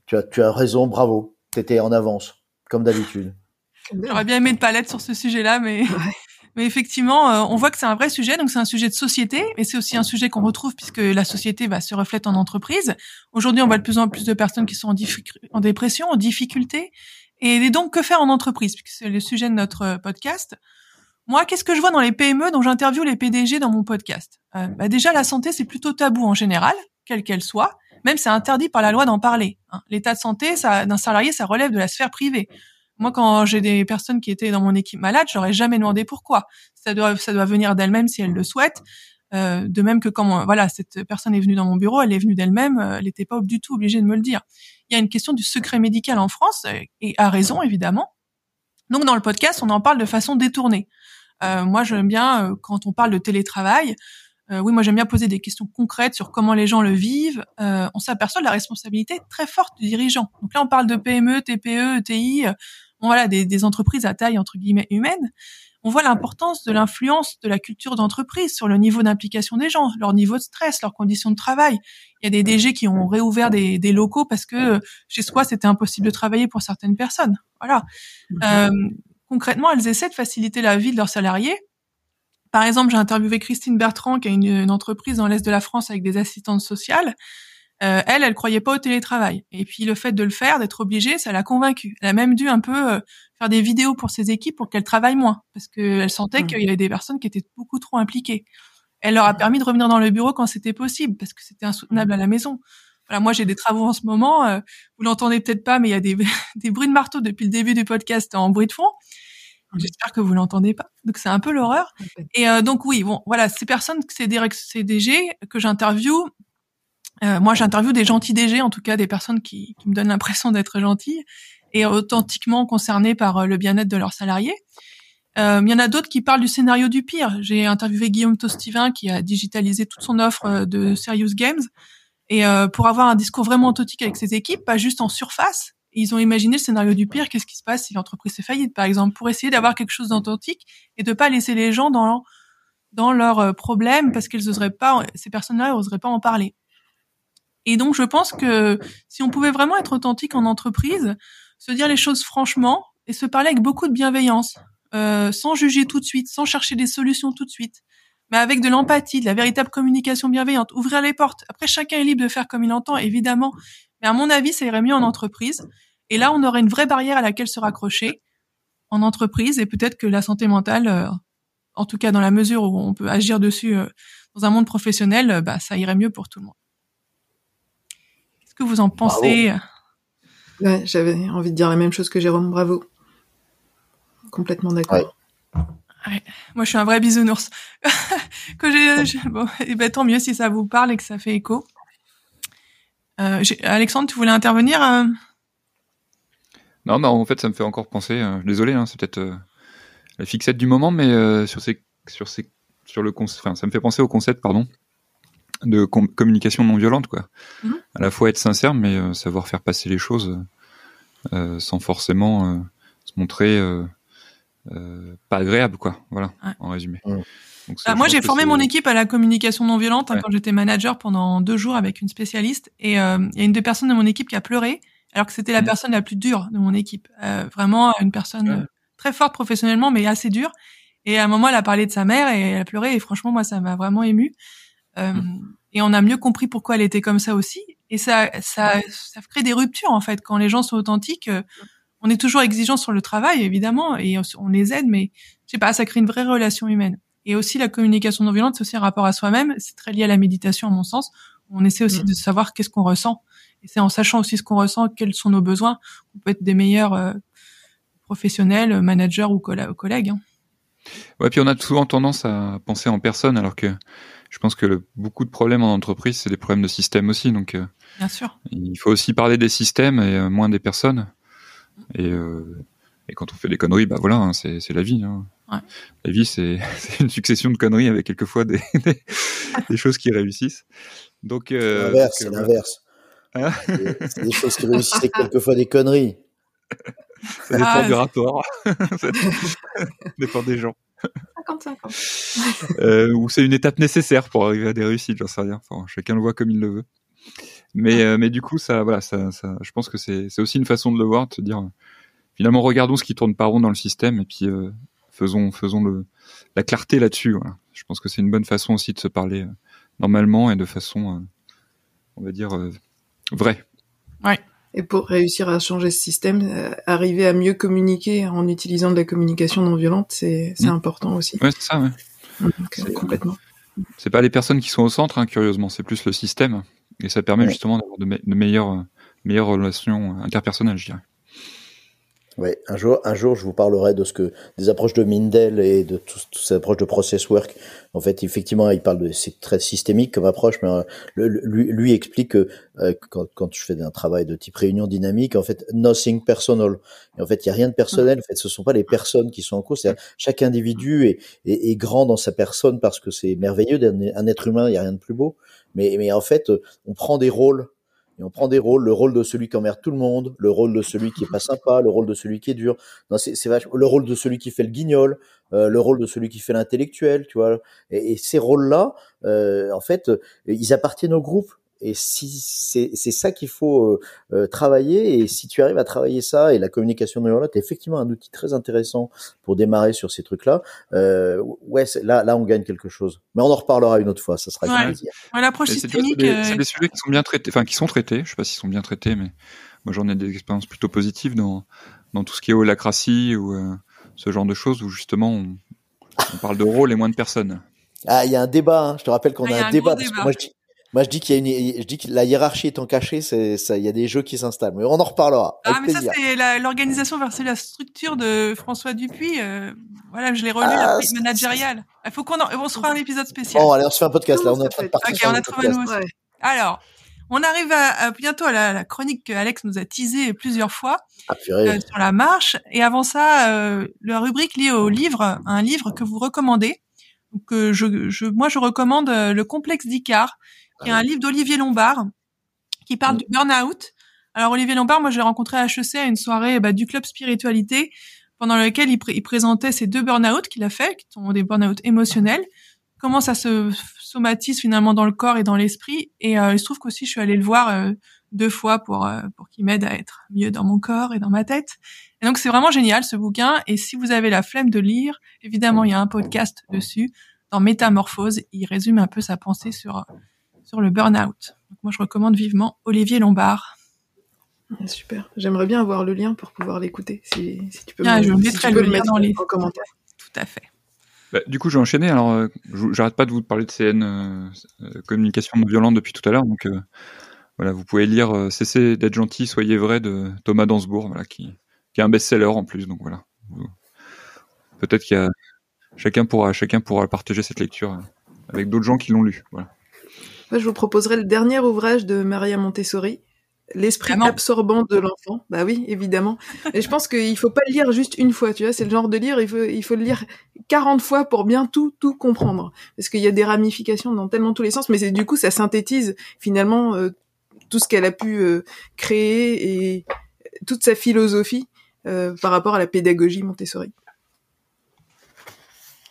Tu as, tu as raison, bravo. Tu étais en avance, comme d'habitude. J'aurais bien aimé de palette sur ce sujet-là, mais... *laughs* Mais effectivement, euh, on voit que c'est un vrai sujet, donc c'est un sujet de société, et c'est aussi un sujet qu'on retrouve puisque la société va se reflète en entreprise. Aujourd'hui, on voit de plus en plus de personnes qui sont en, en dépression, en difficulté, et donc que faire en entreprise, puisque c'est le sujet de notre euh, podcast. Moi, qu'est-ce que je vois dans les PME dont j'interviewe les PDG dans mon podcast? Euh, bah Déjà, la santé, c'est plutôt tabou en général, quelle qu'elle soit. Même c'est interdit par la loi d'en parler. Hein. L'état de santé d'un salarié, ça relève de la sphère privée. Moi, quand j'ai des personnes qui étaient dans mon équipe malade, j'aurais jamais demandé pourquoi. Ça doit, ça doit venir d'elle-même si elle le souhaite. Euh, de même que quand voilà cette personne est venue dans mon bureau, elle est venue d'elle-même, euh, elle n'était pas du tout obligée de me le dire. Il y a une question du secret médical en France euh, et à raison évidemment. Donc dans le podcast, on en parle de façon détournée. Moi, j'aime bien quand on parle de télétravail. Oui, moi j'aime bien poser des questions concrètes sur comment les gens le vivent. on s'aperçoit de la responsabilité très forte du dirigeant. Donc là, on parle de PME, TPE, ETI voilà des, des, entreprises à taille entre guillemets humaine, on voit l'importance de l'influence de la culture d'entreprise sur le niveau d'implication des gens, leur niveau de stress, leurs conditions de travail. Il y a des DG qui ont réouvert des, des locaux parce que chez soi c'était impossible de travailler pour certaines personnes. Voilà. Euh, concrètement, elles essaient de faciliter la vie de leurs salariés Par exemple, j'ai interviewé Christine Bertrand, qui a une, entreprise dans l'est de la France avec des assistantes sociales. Euh, elle, elle croyait pas au télétravail. Et puis le fait de le faire, d'être obligée, ça l'a convaincue. Elle a même dû un peu euh, faire des vidéos pour ses équipes pour qu'elles travaillent moins, parce qu'elle sentait mmh. qu'il y avait des personnes qui étaient beaucoup trop impliquées. Elle leur a permis de revenir dans le bureau quand c'était possible, parce que c'était insoutenable à la maison. Voilà, moi j'ai des travaux en ce moment. Euh, vous l'entendez peut-être pas, mais il y a des, *laughs* des bruits de marteau depuis le début du podcast en bruit de fond. J'espère que vous l'entendez pas. Donc c'est un peu l'horreur. Et euh, donc oui, bon, voilà, ces personnes, ces, ces DG que j'interviewe, euh, moi j'interviewe des gentils DG, en tout cas des personnes qui, qui me donnent l'impression d'être gentilles et authentiquement concernées par euh, le bien-être de leurs salariés. Euh, il y en a d'autres qui parlent du scénario du pire. J'ai interviewé Guillaume Tostivin qui a digitalisé toute son offre euh, de Serious Games et pour avoir un discours vraiment authentique avec ses équipes, pas juste en surface, ils ont imaginé le scénario du pire, qu'est-ce qui se passe si l'entreprise est faillite, par exemple, pour essayer d'avoir quelque chose d'authentique et de pas laisser les gens dans dans leurs euh, problèmes parce qu'ils oseraient pas, ces personnes-là oseraient pas en parler. Et donc, je pense que si on pouvait vraiment être authentique en entreprise, se dire les choses franchement et se parler avec beaucoup de bienveillance, euh, sans juger tout de suite, sans chercher des solutions tout de suite, mais avec de l'empathie, de la véritable communication bienveillante, ouvrir les portes. Après, chacun est libre de faire comme il entend, évidemment. Mais à mon avis, ça irait mieux en entreprise. Et là, on aurait une vraie barrière à laquelle se raccrocher en entreprise et peut-être que la santé mentale, euh, en tout cas dans la mesure où on peut agir dessus euh, dans un monde professionnel, euh, bah, ça irait mieux pour tout le monde. Qu'est-ce que vous en pensez? Ouais, J'avais envie de dire la même chose que Jérôme, bravo. Complètement d'accord. Ouais. Moi, je suis un vrai bisounours. *laughs* que j'ai, bon, et eh ben, tant mieux si ça vous parle et que ça fait écho. Alexandre, tu voulais intervenir non, mais en fait, ça me fait encore penser. Euh, désolé, hein, c'est peut-être euh, la fixette du moment, mais euh, sur ces, sur ces, sur le enfin, ça me fait penser au concept, pardon, de communication non violente, quoi. Mhm. À la fois être sincère, mais savoir faire passer les choses sans forcément se montrer pas agréable, quoi. Voilà, en résumé. Bah, moi, j'ai formé mon équipe à la communication non violente hein, quand j'étais manager pendant deux jours avec une spécialiste, et il y a une des personnes de mon équipe qui a pleuré alors que c'était la mmh. personne la plus dure de mon équipe. Euh, vraiment une personne euh, très forte professionnellement, mais assez dure. Et à un moment, elle a parlé de sa mère et elle a pleuré. Et franchement, moi, ça m'a vraiment ému. Euh, mmh. Et on a mieux compris pourquoi elle était comme ça aussi. Et ça, ça, ça crée des ruptures en fait quand les gens sont authentiques. on est toujours exigeant sur le travail, évidemment, et on les aide, mais je sais pas, ça crée une vraie relation humaine. Et aussi la communication non violente, c'est aussi un rapport à soi-même. C'est très lié à la méditation, à mon sens. On essaie aussi mmh. de savoir qu'est-ce qu'on ressent et c'est en sachant aussi ce qu'on ressent, quels sont nos besoins, qu'on peut être des meilleurs euh, professionnels, managers ou collègues. Hein. Ouais, puis on a souvent tendance à penser en personne, alors que je pense que beaucoup de problèmes en entreprise, c'est des problèmes de système aussi. Donc, euh, Bien sûr. il faut aussi parler des systèmes et euh, moins des personnes. Et, et, quand on fait des conneries, bah voilà, hein, c'est la vie. Hein. Ouais. La vie, *laughs* c'est une succession de conneries avec quelquefois des, *laughs* des, choses qui réussissent. Donc, l'inverse, c'est l'inverse. Hein c'est des choses qui réussissent quelquefois des conneries. Ça dépend ah, du rapport. *laughs* ça dépend des gens. 50-50. euh, ou c'est une étape nécessaire pour arriver à des réussites, j'en sais rien. Enfin, chacun le voit comme il le veut. Mais, euh, mais du coup, ça, voilà, ça, ça, je pense que c'est, aussi une façon de le voir, de se dire, finalement, regardons ce qui tourne pas rond dans le système et puis euh, faisons, faisons le, la clarté là-dessus. Voilà. Je pense que c'est une bonne façon aussi de se parler euh, normalement et de façon, euh, on va dire, Vrai. Ouais. Et pour réussir à changer ce système, euh, arriver à mieux communiquer en utilisant de la communication non violente, c'est mm. important aussi. Ouais, c'est ça, ouais. Donc, euh, complètement. C'est pas les personnes qui sont au centre, hein, curieusement, c'est plus le système. Et ça permet justement d'avoir de, de, meilleures, meilleures relations interpersonnelles, je dirais. Ouais, un jour, un jour, je vous parlerai de ce que des approches de Mindel et de toutes ces approches de process work. En fait, effectivement, il parle de c'est très systémique comme approche, mais euh, lui, lui, explique que euh, quand, quand tu fais un travail de type réunion dynamique, en fait, nothing personal. En fait, il y a rien de personnel. En fait, ce sont pas les personnes qui sont en cause. Chaque individu est, est, est, grand dans sa personne parce que c'est merveilleux d'être un être humain. Il y a rien de plus beau. Mais, mais en fait, on prend des rôles et on prend des rôles, le rôle de celui qui emmerde tout le monde, le rôle de celui qui est pas sympa, le rôle de celui qui est dur. Non, c'est, c'est le rôle de celui qui fait le guignol, euh, le rôle de celui qui fait l'intellectuel, tu vois. Et, et ces rôles-là, euh, en fait, ils appartiennent au groupe. Et si c'est c'est ça qu'il faut euh, euh, travailler, et si tu arrives à travailler ça, et la communication neuronale est effectivement un outil très intéressant pour démarrer sur ces trucs-là, euh, ouais, là là on gagne quelque chose. Mais on en reparlera une autre fois, ça sera Ouais. plaisir. Ouais, L'approche systémique. c'est des, euh, des sujets qui sont bien traités, enfin qui sont traités. Je sais pas s'ils sont bien traités, mais moi j'en ai des expériences plutôt positives dans dans tout ce qui est holacratie ou euh, ce genre de choses où justement on, on parle de rôle et moins de personnes. Ah, il y a un débat. Hein. Je te rappelle qu'on Ah, a a un un débat parce que moi je dis, moi je dis qu'il y a une, je dis que la hiérarchie étant cachée, c'est ça, il y a des jeux qui s'installent. Mais on en reparlera. Ah, mais ça, c'est la- l'organisation versus la structure de François Dupuis. euh, voilà, je l'ai relu, Ah, la prise managériale. Il faut qu'on en- on se fera un épisode spécial. Bon, allez, on se fait un podcast. Là, on est en train de partir Ok, sur on a trouvé aussi. Ouais. Alors, on arrive à, à bientôt à la, la chronique que Alex nous a teasée plusieurs fois Ah, purée. euh, sur la marche. Et avant ça, euh, la rubrique liée au livre, un livre que vous recommandez. Donc, euh, je, je, moi, je recommande euh, Le complexe d'Icare, qui est un livre d'Olivier Lombard, qui parle Mm. du burn-out. Alors, Olivier Lombard, moi, je l'ai rencontré à HEC à une soirée bah, du club spiritualité, pendant lequel il, pré- il présentait ces deux burn-out qu'il a fait, qui sont des burn-out émotionnels, comment ça se somatise finalement dans le corps et dans l'esprit. Et euh, il se trouve qu'aussi, je suis allée le voir euh, deux fois pour euh, pour qu'il m'aide à être mieux dans mon corps et dans ma tête. Et donc c'est vraiment génial ce bouquin. Et si vous avez la flemme de lire, évidemment il y a un podcast dessus dans Métamorphose. Il résume un peu sa pensée sur sur le burn-out. Moi je recommande vivement Olivier Lombard. Super. J'aimerais bien avoir le lien pour pouvoir l'écouter. Si, si tu peux, Ah, me- je si tu le peux lien mettre dans les- en commentaire. Tout à fait. Bah, du coup, j'ai enchaîné. Alors, euh, je- j'arrête pas de vous parler de CN euh, euh, communication non violente depuis tout à l'heure. Donc, euh, voilà, vous pouvez lire euh, Cessez d'être gentil, soyez vrai de Thomas Dansbourg, voilà, qui, qui est un best-seller en plus. Donc voilà. Peut-être qu'il y a chacun pourra chacun pourra partager cette lecture avec d'autres gens qui l'ont lu. Voilà. Moi, je vous proposerai le dernier ouvrage de Maria Montessori, L'esprit Vraiment absorbant de l'enfant. Bah oui, évidemment. Et je pense qu'il faut pas le lire juste une fois, tu vois. C'est le genre de livre, il faut, il faut le lire 40 fois pour bien tout, tout comprendre. Parce qu'il y a des ramifications dans tellement tous les sens, mais c'est du coup, ça synthétise finalement euh, tout ce qu'elle a pu euh, créer et toute sa philosophie euh, par rapport à la pédagogie Montessori.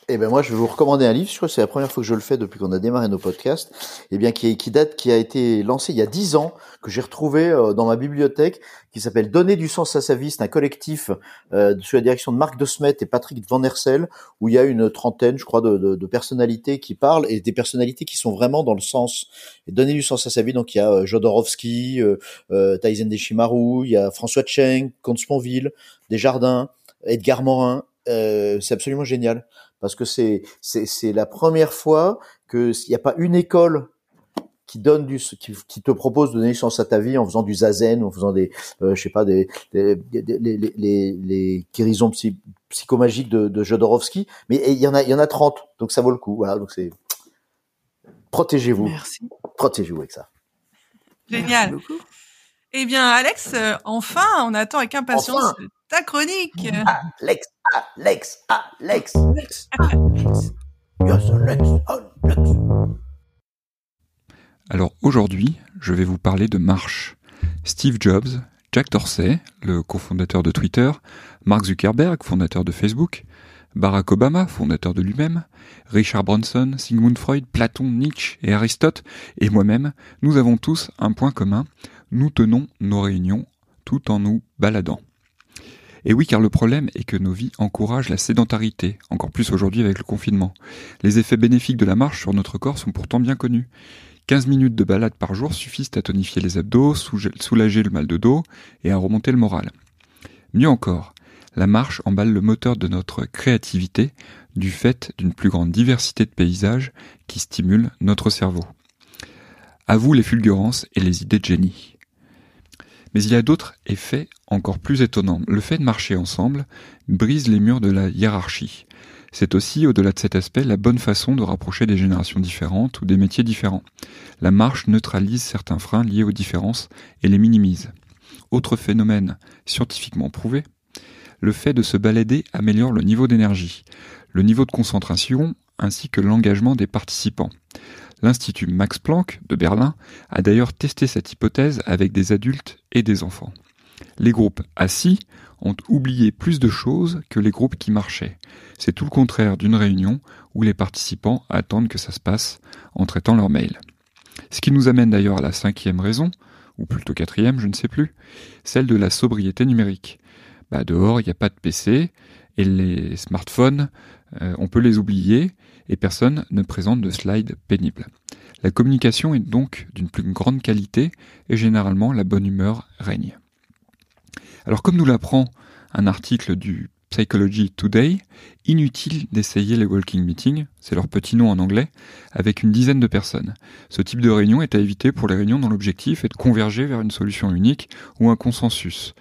Eh ben moi, je vais vous recommander un livre. Je crois que c'est la première fois que je le fais depuis qu'on a démarré nos podcasts. Eh bien, qui, qui date, qui a été lancé il y a dix ans, que j'ai retrouvé euh, dans ma bibliothèque, qui s'appelle Donner du sens à sa vie. C'est un collectif euh, sous la direction de Marc De Smet et Patrick Van Hersel, où il y a une trentaine, je crois, de, de, de personnalités qui parlent et des personnalités qui sont vraiment dans le sens donner du sens à sa vie. Donc il y a euh, Jodorowsky, euh, euh, Taizen Deshimaru, il y a François Cheng, Comte Sponville, Desjardins, Edgar Morin. Euh, c'est absolument génial parce que c'est c'est c'est la première fois que il n'y a pas une école qui donne du qui, qui te propose de donner du sens à ta vie en faisant du zazen en faisant des euh, je sais pas des, des, des- les, les, les, les guérisons psy, psychomagiques de, de Jodorowsky mais il y en a il y en a 30 donc ça vaut le coup voilà donc c'est protégez-vous Merci. protégez-vous avec ça Génial. Merci beaucoup. Eh bien Alex, euh, enfin, on attend avec impatience Enfin. Ta chronique. Alex Alex Alex Yes, Alex Alex Alors aujourd'hui, je vais vous parler de marche. Steve Jobs, Jack Dorsey, le cofondateur de Twitter, Mark Zuckerberg, fondateur de Facebook, Barack Obama, fondateur de lui-même, Richard Branson, Sigmund Freud, Platon, Nietzsche et Aristote, et moi-même, nous avons tous un point commun, nous tenons nos réunions tout en nous baladant. Et oui, car le problème est que nos vies encouragent la sédentarité, encore plus aujourd'hui avec le confinement. Les effets bénéfiques de la marche sur notre corps sont pourtant bien connus. 15 minutes de balade par jour suffisent à tonifier les abdos, soulager- le mal de dos et à remonter le moral. Mieux encore, la marche emballe le moteur de notre créativité du fait d'une plus grande diversité de paysages qui stimulent notre cerveau. À vous les fulgurances et les idées de génie. Mais il y a d'autres effets encore plus étonnants. Le fait de marcher ensemble brise les murs de la hiérarchie. C'est aussi, au-delà de cet aspect, la bonne façon de rapprocher des générations différentes ou des métiers différents. La marche neutralise certains freins liés aux différences et les minimise. Autre phénomène scientifiquement prouvé, le fait de se balader améliore le niveau d'énergie, le niveau de concentration ainsi que l'engagement des participants. L'Institut Max Planck de Berlin a d'ailleurs testé cette hypothèse avec des adultes et des enfants. Les groupes assis ont oublié plus de choses que les groupes qui marchaient. C'est tout le contraire d'une réunion où les participants attendent que ça se passe en traitant leur mail. Ce qui nous amène d'ailleurs à la cinquième raison, ou plutôt quatrième, je ne sais plus, celle de la sobriété numérique. Bah, dehors, il n'y a pas de PC, et les smartphones, euh, on peut les oublier, et personne ne présente de slide pénible. La communication est donc d'une plus grande qualité, et généralement la bonne humeur règne. Alors comme nous l'apprend un article du Psychology Today, inutile d'essayer les walking meetings, c'est leur petit nom en anglais, avec une dizaine de personnes. Ce type de réunion est à éviter pour les réunions dont l'objectif est de converger vers une solution unique ou un consensus.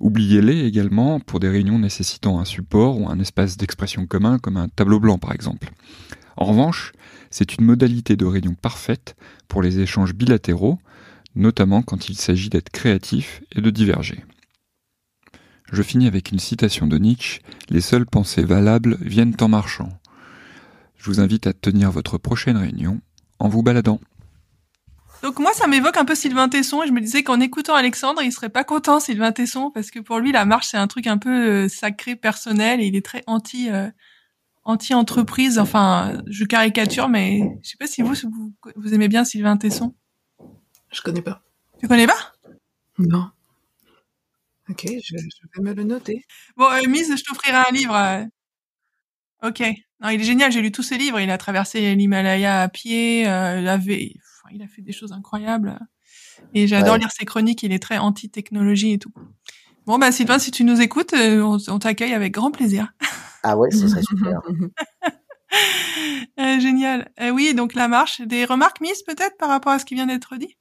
Oubliez-les également pour des réunions nécessitant un support ou un espace d'expression commun comme un tableau blanc par exemple. En revanche, c'est une modalité de réunion parfaite pour les échanges bilatéraux, notamment quand il s'agit d'être créatif et de diverger. Je finis avec une citation de Nietzsche Les seules pensées valables viennent en marchant. Je vous invite à tenir votre prochaine réunion en vous baladant. Donc moi, ça m'évoque un peu Sylvain Tesson et je me disais qu'en écoutant Alexandre, il serait pas content Sylvain Tesson parce que pour lui, la marche c'est un truc un peu euh, sacré, personnel et il est très anti euh, anti entreprise. Enfin, je caricature, mais je sais pas si vous vous, aimez bien Sylvain Tesson. Je connais pas. Tu connais pas? Non. Ok, je, vais me le noter. Bon, euh, Mise, je t'offrirai un livre. Euh. Ok. Non, il est génial. J'ai lu tous ses livres. Il a traversé l'Himalaya à pied. Euh, il avait, enfin, il a fait des choses incroyables. Et j'adore lire ses chroniques. Il est très anti-technologie et tout. Bon, bah Sylvain, si tu nous écoutes, euh, on, t'accueille avec grand plaisir. Ah ouais, ce serait super. *laughs* euh, génial. oui, donc la marche. Des remarques, Miss, peut-être par rapport à ce qui vient d'être dit?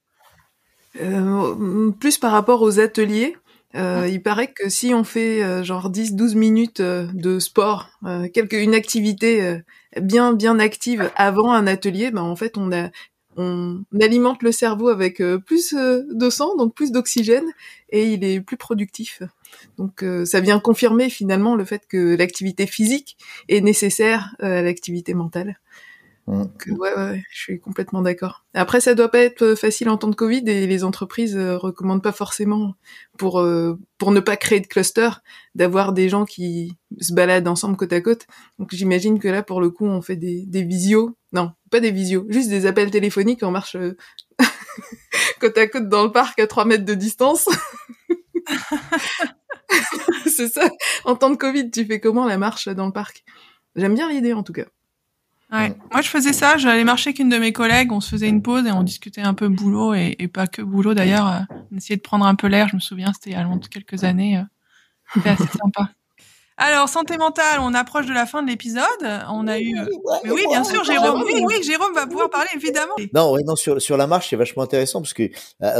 Plus par rapport aux ateliers. Euh, il paraît que si on fait euh, genre 10-12 minutes euh, de sport, quelque une activité bien bien active avant un atelier, ben en fait on a on alimente le cerveau avec plus de sang, donc plus d'oxygène, et il est plus productif. Donc ça vient confirmer finalement le fait que l'activité physique est nécessaire à l'activité mentale. Donc, ouais, ouais, je suis complètement d'accord. Après, ça doit pas être facile en temps de Covid et les entreprises euh, recommandent pas forcément pour euh, pour ne pas créer de cluster d'avoir des gens qui se baladent ensemble côte à côte. Donc, j'imagine que là, pour le coup, on fait des des visios. Non, pas des visios, juste des appels téléphoniques en marche euh, *laughs* côte à côte dans le parc à 3 mètres de distance. *laughs* C'est ça. En temps de Covid, tu fais comment la marche dans le parc? J'aime bien l'idée en tout cas. Ouais. Moi, je faisais ça. J'allais marcher avec une de mes collègues. On se faisait une pause et on discutait un peu boulot et, et pas que boulot d'ailleurs. Euh, on essayait de prendre un peu l'air. Je me souviens, c'était il y a quelques années. Euh, c'était assez sympa. Alors, santé mentale, on approche de la fin de l'épisode. On a eu. Euh, mais oui, bien sûr, Jérôme. Oui, oui, Jérôme va pouvoir parler, évidemment. Non, ouais, non, sur, sur la marche, c'est vachement intéressant parce que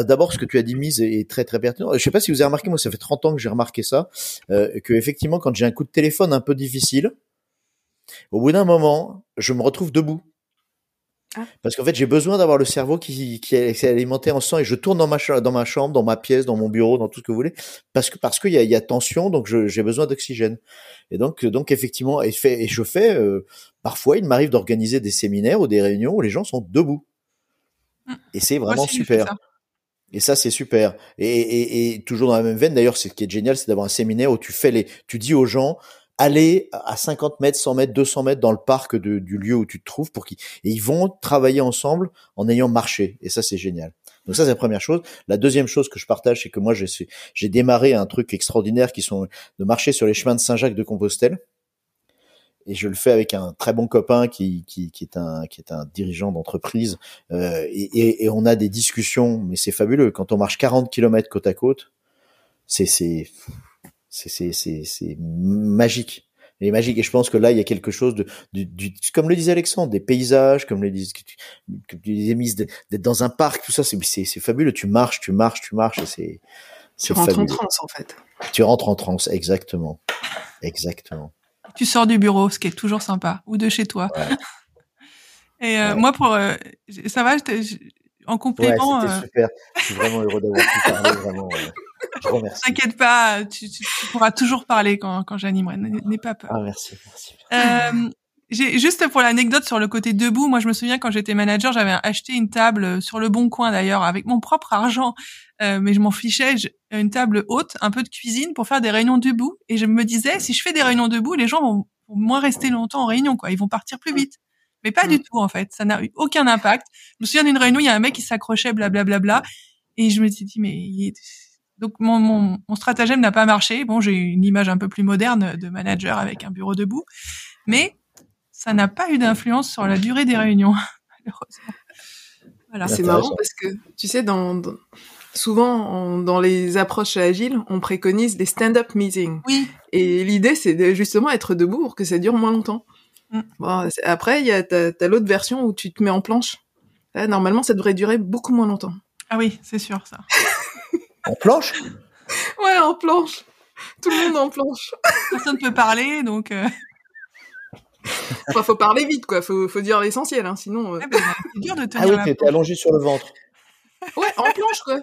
d'abord, ce que tu as dit, mise, est très, très pertinent. Je sais pas si vous avez remarqué, moi, ça fait 30 ans que j'ai remarqué ça, euh, que effectivement, quand j'ai un coup de téléphone un peu difficile, au bout d'un moment, je me retrouve debout. Ah. Parce qu'en fait, j'ai besoin d'avoir le cerveau qui, qui est alimenté en sang et je tourne dans ma, dans ma chambre, dans ma pièce, dans mon bureau, dans tout ce que vous voulez, parce que parce qu'il y a, y a tension, donc j'ai besoin d'oxygène. Et donc, donc effectivement, et, fait, et je fais euh, parfois, il m'arrive d'organiser des séminaires ou des réunions où les gens sont debout. Mmh. Et c'est vraiment super. Et ça, c'est super. Et, et, et, toujours dans la même veine, d'ailleurs, ce qui est génial, c'est d'avoir un séminaire où tu fais les, tu dis aux gens, aller à 50 mètres, 100 mètres, 200 mètres dans le parc du lieu où tu te trouves pour qu'ils et ils vont travailler ensemble en ayant marché et ça c'est génial. Donc ça c'est la première chose. La deuxième chose que je partage c'est que moi j'ai j'ai démarré un truc extraordinaire qui sont de marcher sur les chemins de Saint-Jacques de Compostelle et je le fais avec un très bon copain qui, qui, qui est un qui est un dirigeant d'entreprise euh, et, et, on a des discussions mais c'est fabuleux quand on marche 40 km côte à côte c'est c'est c'est c'est magique. Et magique. Et je pense que là, il y a quelque chose de, du, comme le disait Alexandre, des paysages, comme le disait, que tu disais d'être dans un parc, tout ça, c'est, c'est, fabuleux. Tu marches, tu marches, tu marches, et c'est, tu rentres en transe, en fait. Tu rentres en transe, exactement. Exactement. Tu sors du bureau, ce qui est toujours sympa, ou de chez toi. *laughs* Et euh, moi, pour, euh, ça va, en complément. Ouais, c'était euh, super. Je suis vraiment heureux d'avoir pu parler, *laughs* vraiment. T'inquiète pas, tu, tu, pourras toujours parler quand, quand j'animerai. N'aie pas peur. Ah, merci, merci. Euh, j'ai juste pour l'anecdote sur le côté debout, moi je me souviens quand j'étais manager, j'avais acheté une table sur le bon coin d'ailleurs avec mon propre argent, euh, mais je m'en fichais, une table haute, un peu de cuisine pour faire des réunions debout. Et je me disais, si je fais des réunions debout, les gens vont, vont moins rester longtemps en réunion, quoi. Ils vont partir plus vite. Mais pas du tout, en fait. Ça n'a eu aucun impact. Je me souviens d'une réunion, il y a un mec qui s'accrochait, blablabla. Et je me suis dit, mais il est... Donc mon, mon, mon stratagème n'a pas marché. Bon, j'ai une image un peu plus moderne de manager avec un bureau debout, mais ça n'a pas eu d'influence sur la durée des réunions, *laughs* malheureusement. Voilà. C'est marrant parce que tu sais, dans, dans souvent dans les approches agiles, on préconise des stand-up meetings. Oui. Et l'idée, c'est de justement être debout pour que ça dure moins longtemps. Mm. Bon, après, il y a t'as, l'autre version où tu te mets en planche. Là, normalement, ça devrait durer beaucoup moins longtemps. Ah oui, c'est sûr ça. en planche? Ouais, en planche. Tout le monde en planche. Personne ne peut parler, donc. Euh... Enfin, faut parler vite, quoi. Faut, faut dire l'essentiel, hein, sinon. Euh... ben, c'est dur de tenir. Ah oui, t'étais allongé sur le ventre. Ouais, en planche, quoi.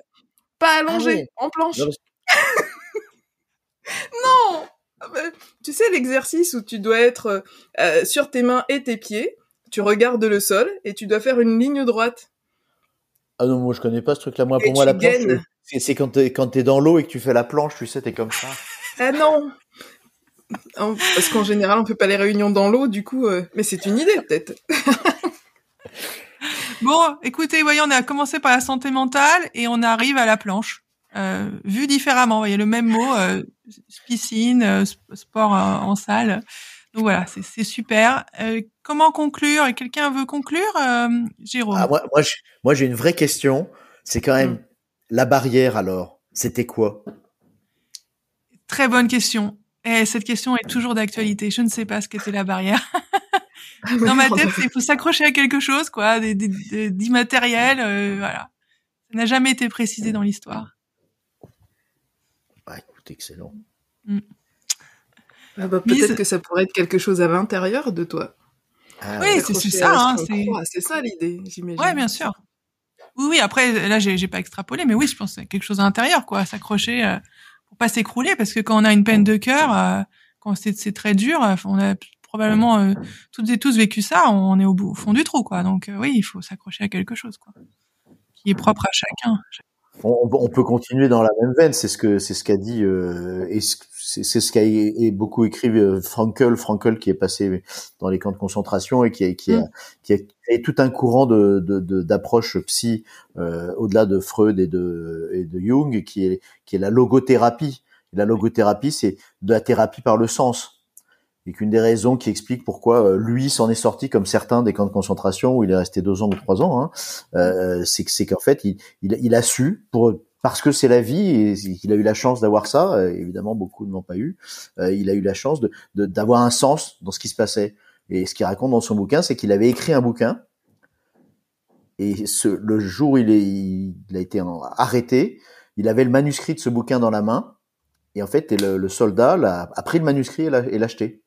Pas allongé, ah en planche. non ah Tu sais, l'exercice où tu dois être euh, sur tes mains et tes pieds, tu regardes le sol et tu dois faire une ligne droite. Ah non, moi je connais pas ce truc-là. Moi, pour moi, la planche, c'est quand t'es quand es dans l'eau et que tu fais la planche, tu sais, t'es comme ça. ah non Parce qu'en général, on fait pas les réunions dans l'eau, du coup. Euh, mais c'est une idée, peut-être. *laughs* bon, écoutez, voyez, on a commencé par la santé mentale et on arrive à la planche. Euh, vu différemment, vous voyez le même mot, euh, piscine, euh, sport en salle. Donc voilà, c'est super. comment conclure? Quelqu'un veut conclure, Jérôme? Ah, Moi, moi j'ai une vraie question. C'est quand même mm. la barrière alors. C'était quoi? Très bonne question. Et cette question est toujours d'actualité. Je ne sais pas ce qu'était la barrière. *laughs* Dans ma tête, il faut s'accrocher à quelque chose, quoi, d'immatériel, euh, voilà. Ça n'a jamais été précisé dans l'histoire. Excellent. Mm. Ah bah, peut-être que ça pourrait être quelque chose à l'intérieur de toi. Ah, oui, c'est ça. Hein, c'est ça l'idée, j'imagine. Ouais, bien sûr. Oui, oui. Après, là, j'ai pas extrapolé, mais oui, je pense que c'est quelque chose à l'intérieur, quoi, s'accrocher euh, pour pas s'écrouler, parce que quand on a une peine de cœur, euh, quand c'est très dur, on a probablement euh, toutes et tous vécu ça, on est au, bout, au fond du trou, quoi. Donc euh, oui, il faut s'accrocher à quelque chose, quoi, qui est propre à chacun. On, peut continuer dans la même veine, c'est ce que c'est ce qu'a dit euh, et c'est ce qu'a beaucoup écrit Frankel, Frankel qui est passé dans les camps de concentration et qui a qui a, mm. qui a créé tout un courant de d'approche psy au-delà de Freud et de et de Jung qui est qui est la logothérapie. la logothérapie, c'est de la thérapie par le sens et qu'une des raisons qui explique pourquoi euh, lui s'en est sorti comme certains des camps de concentration où il est resté deux ans ou trois ans, hein, euh, c'est c'est qu'en fait il, il, il, a su pour parce que c'est la vie et qu'il a eu la chance d'avoir ça. Euh, évidemment, beaucoup ne l'ont pas eu. Euh, il a eu la chance de d'avoir un sens dans ce qui se passait. Et ce qu'il raconte dans son bouquin, c'est qu'il avait écrit un bouquin et ce, le jour où il, est, il a été arrêté, il avait le manuscrit de ce bouquin dans la main. Et en fait, le, le soldat a, a pris le manuscrit et l'a acheté.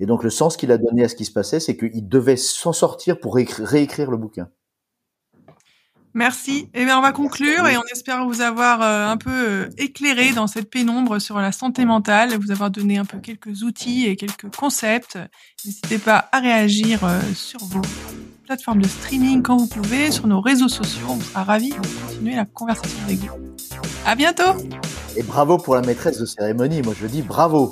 Et donc le sens qu'il a donné à ce qui se passait, c'est qu'il devait s'en sortir pour réécrire le bouquin. Merci. Eh bien, on va conclure et on espère vous avoir euh, un peu euh, éclairé dans cette pénombre sur la santé mentale, vous avoir donné un peu quelques outils et quelques concepts. N'hésitez pas à réagir euh, sur vos plateformes de streaming quand vous pouvez, sur nos réseaux sociaux. On sera ravis de continuer la conversation avec vous. À bientôt. Et bravo pour la maîtresse de cérémonie. Moi, je dis bravo.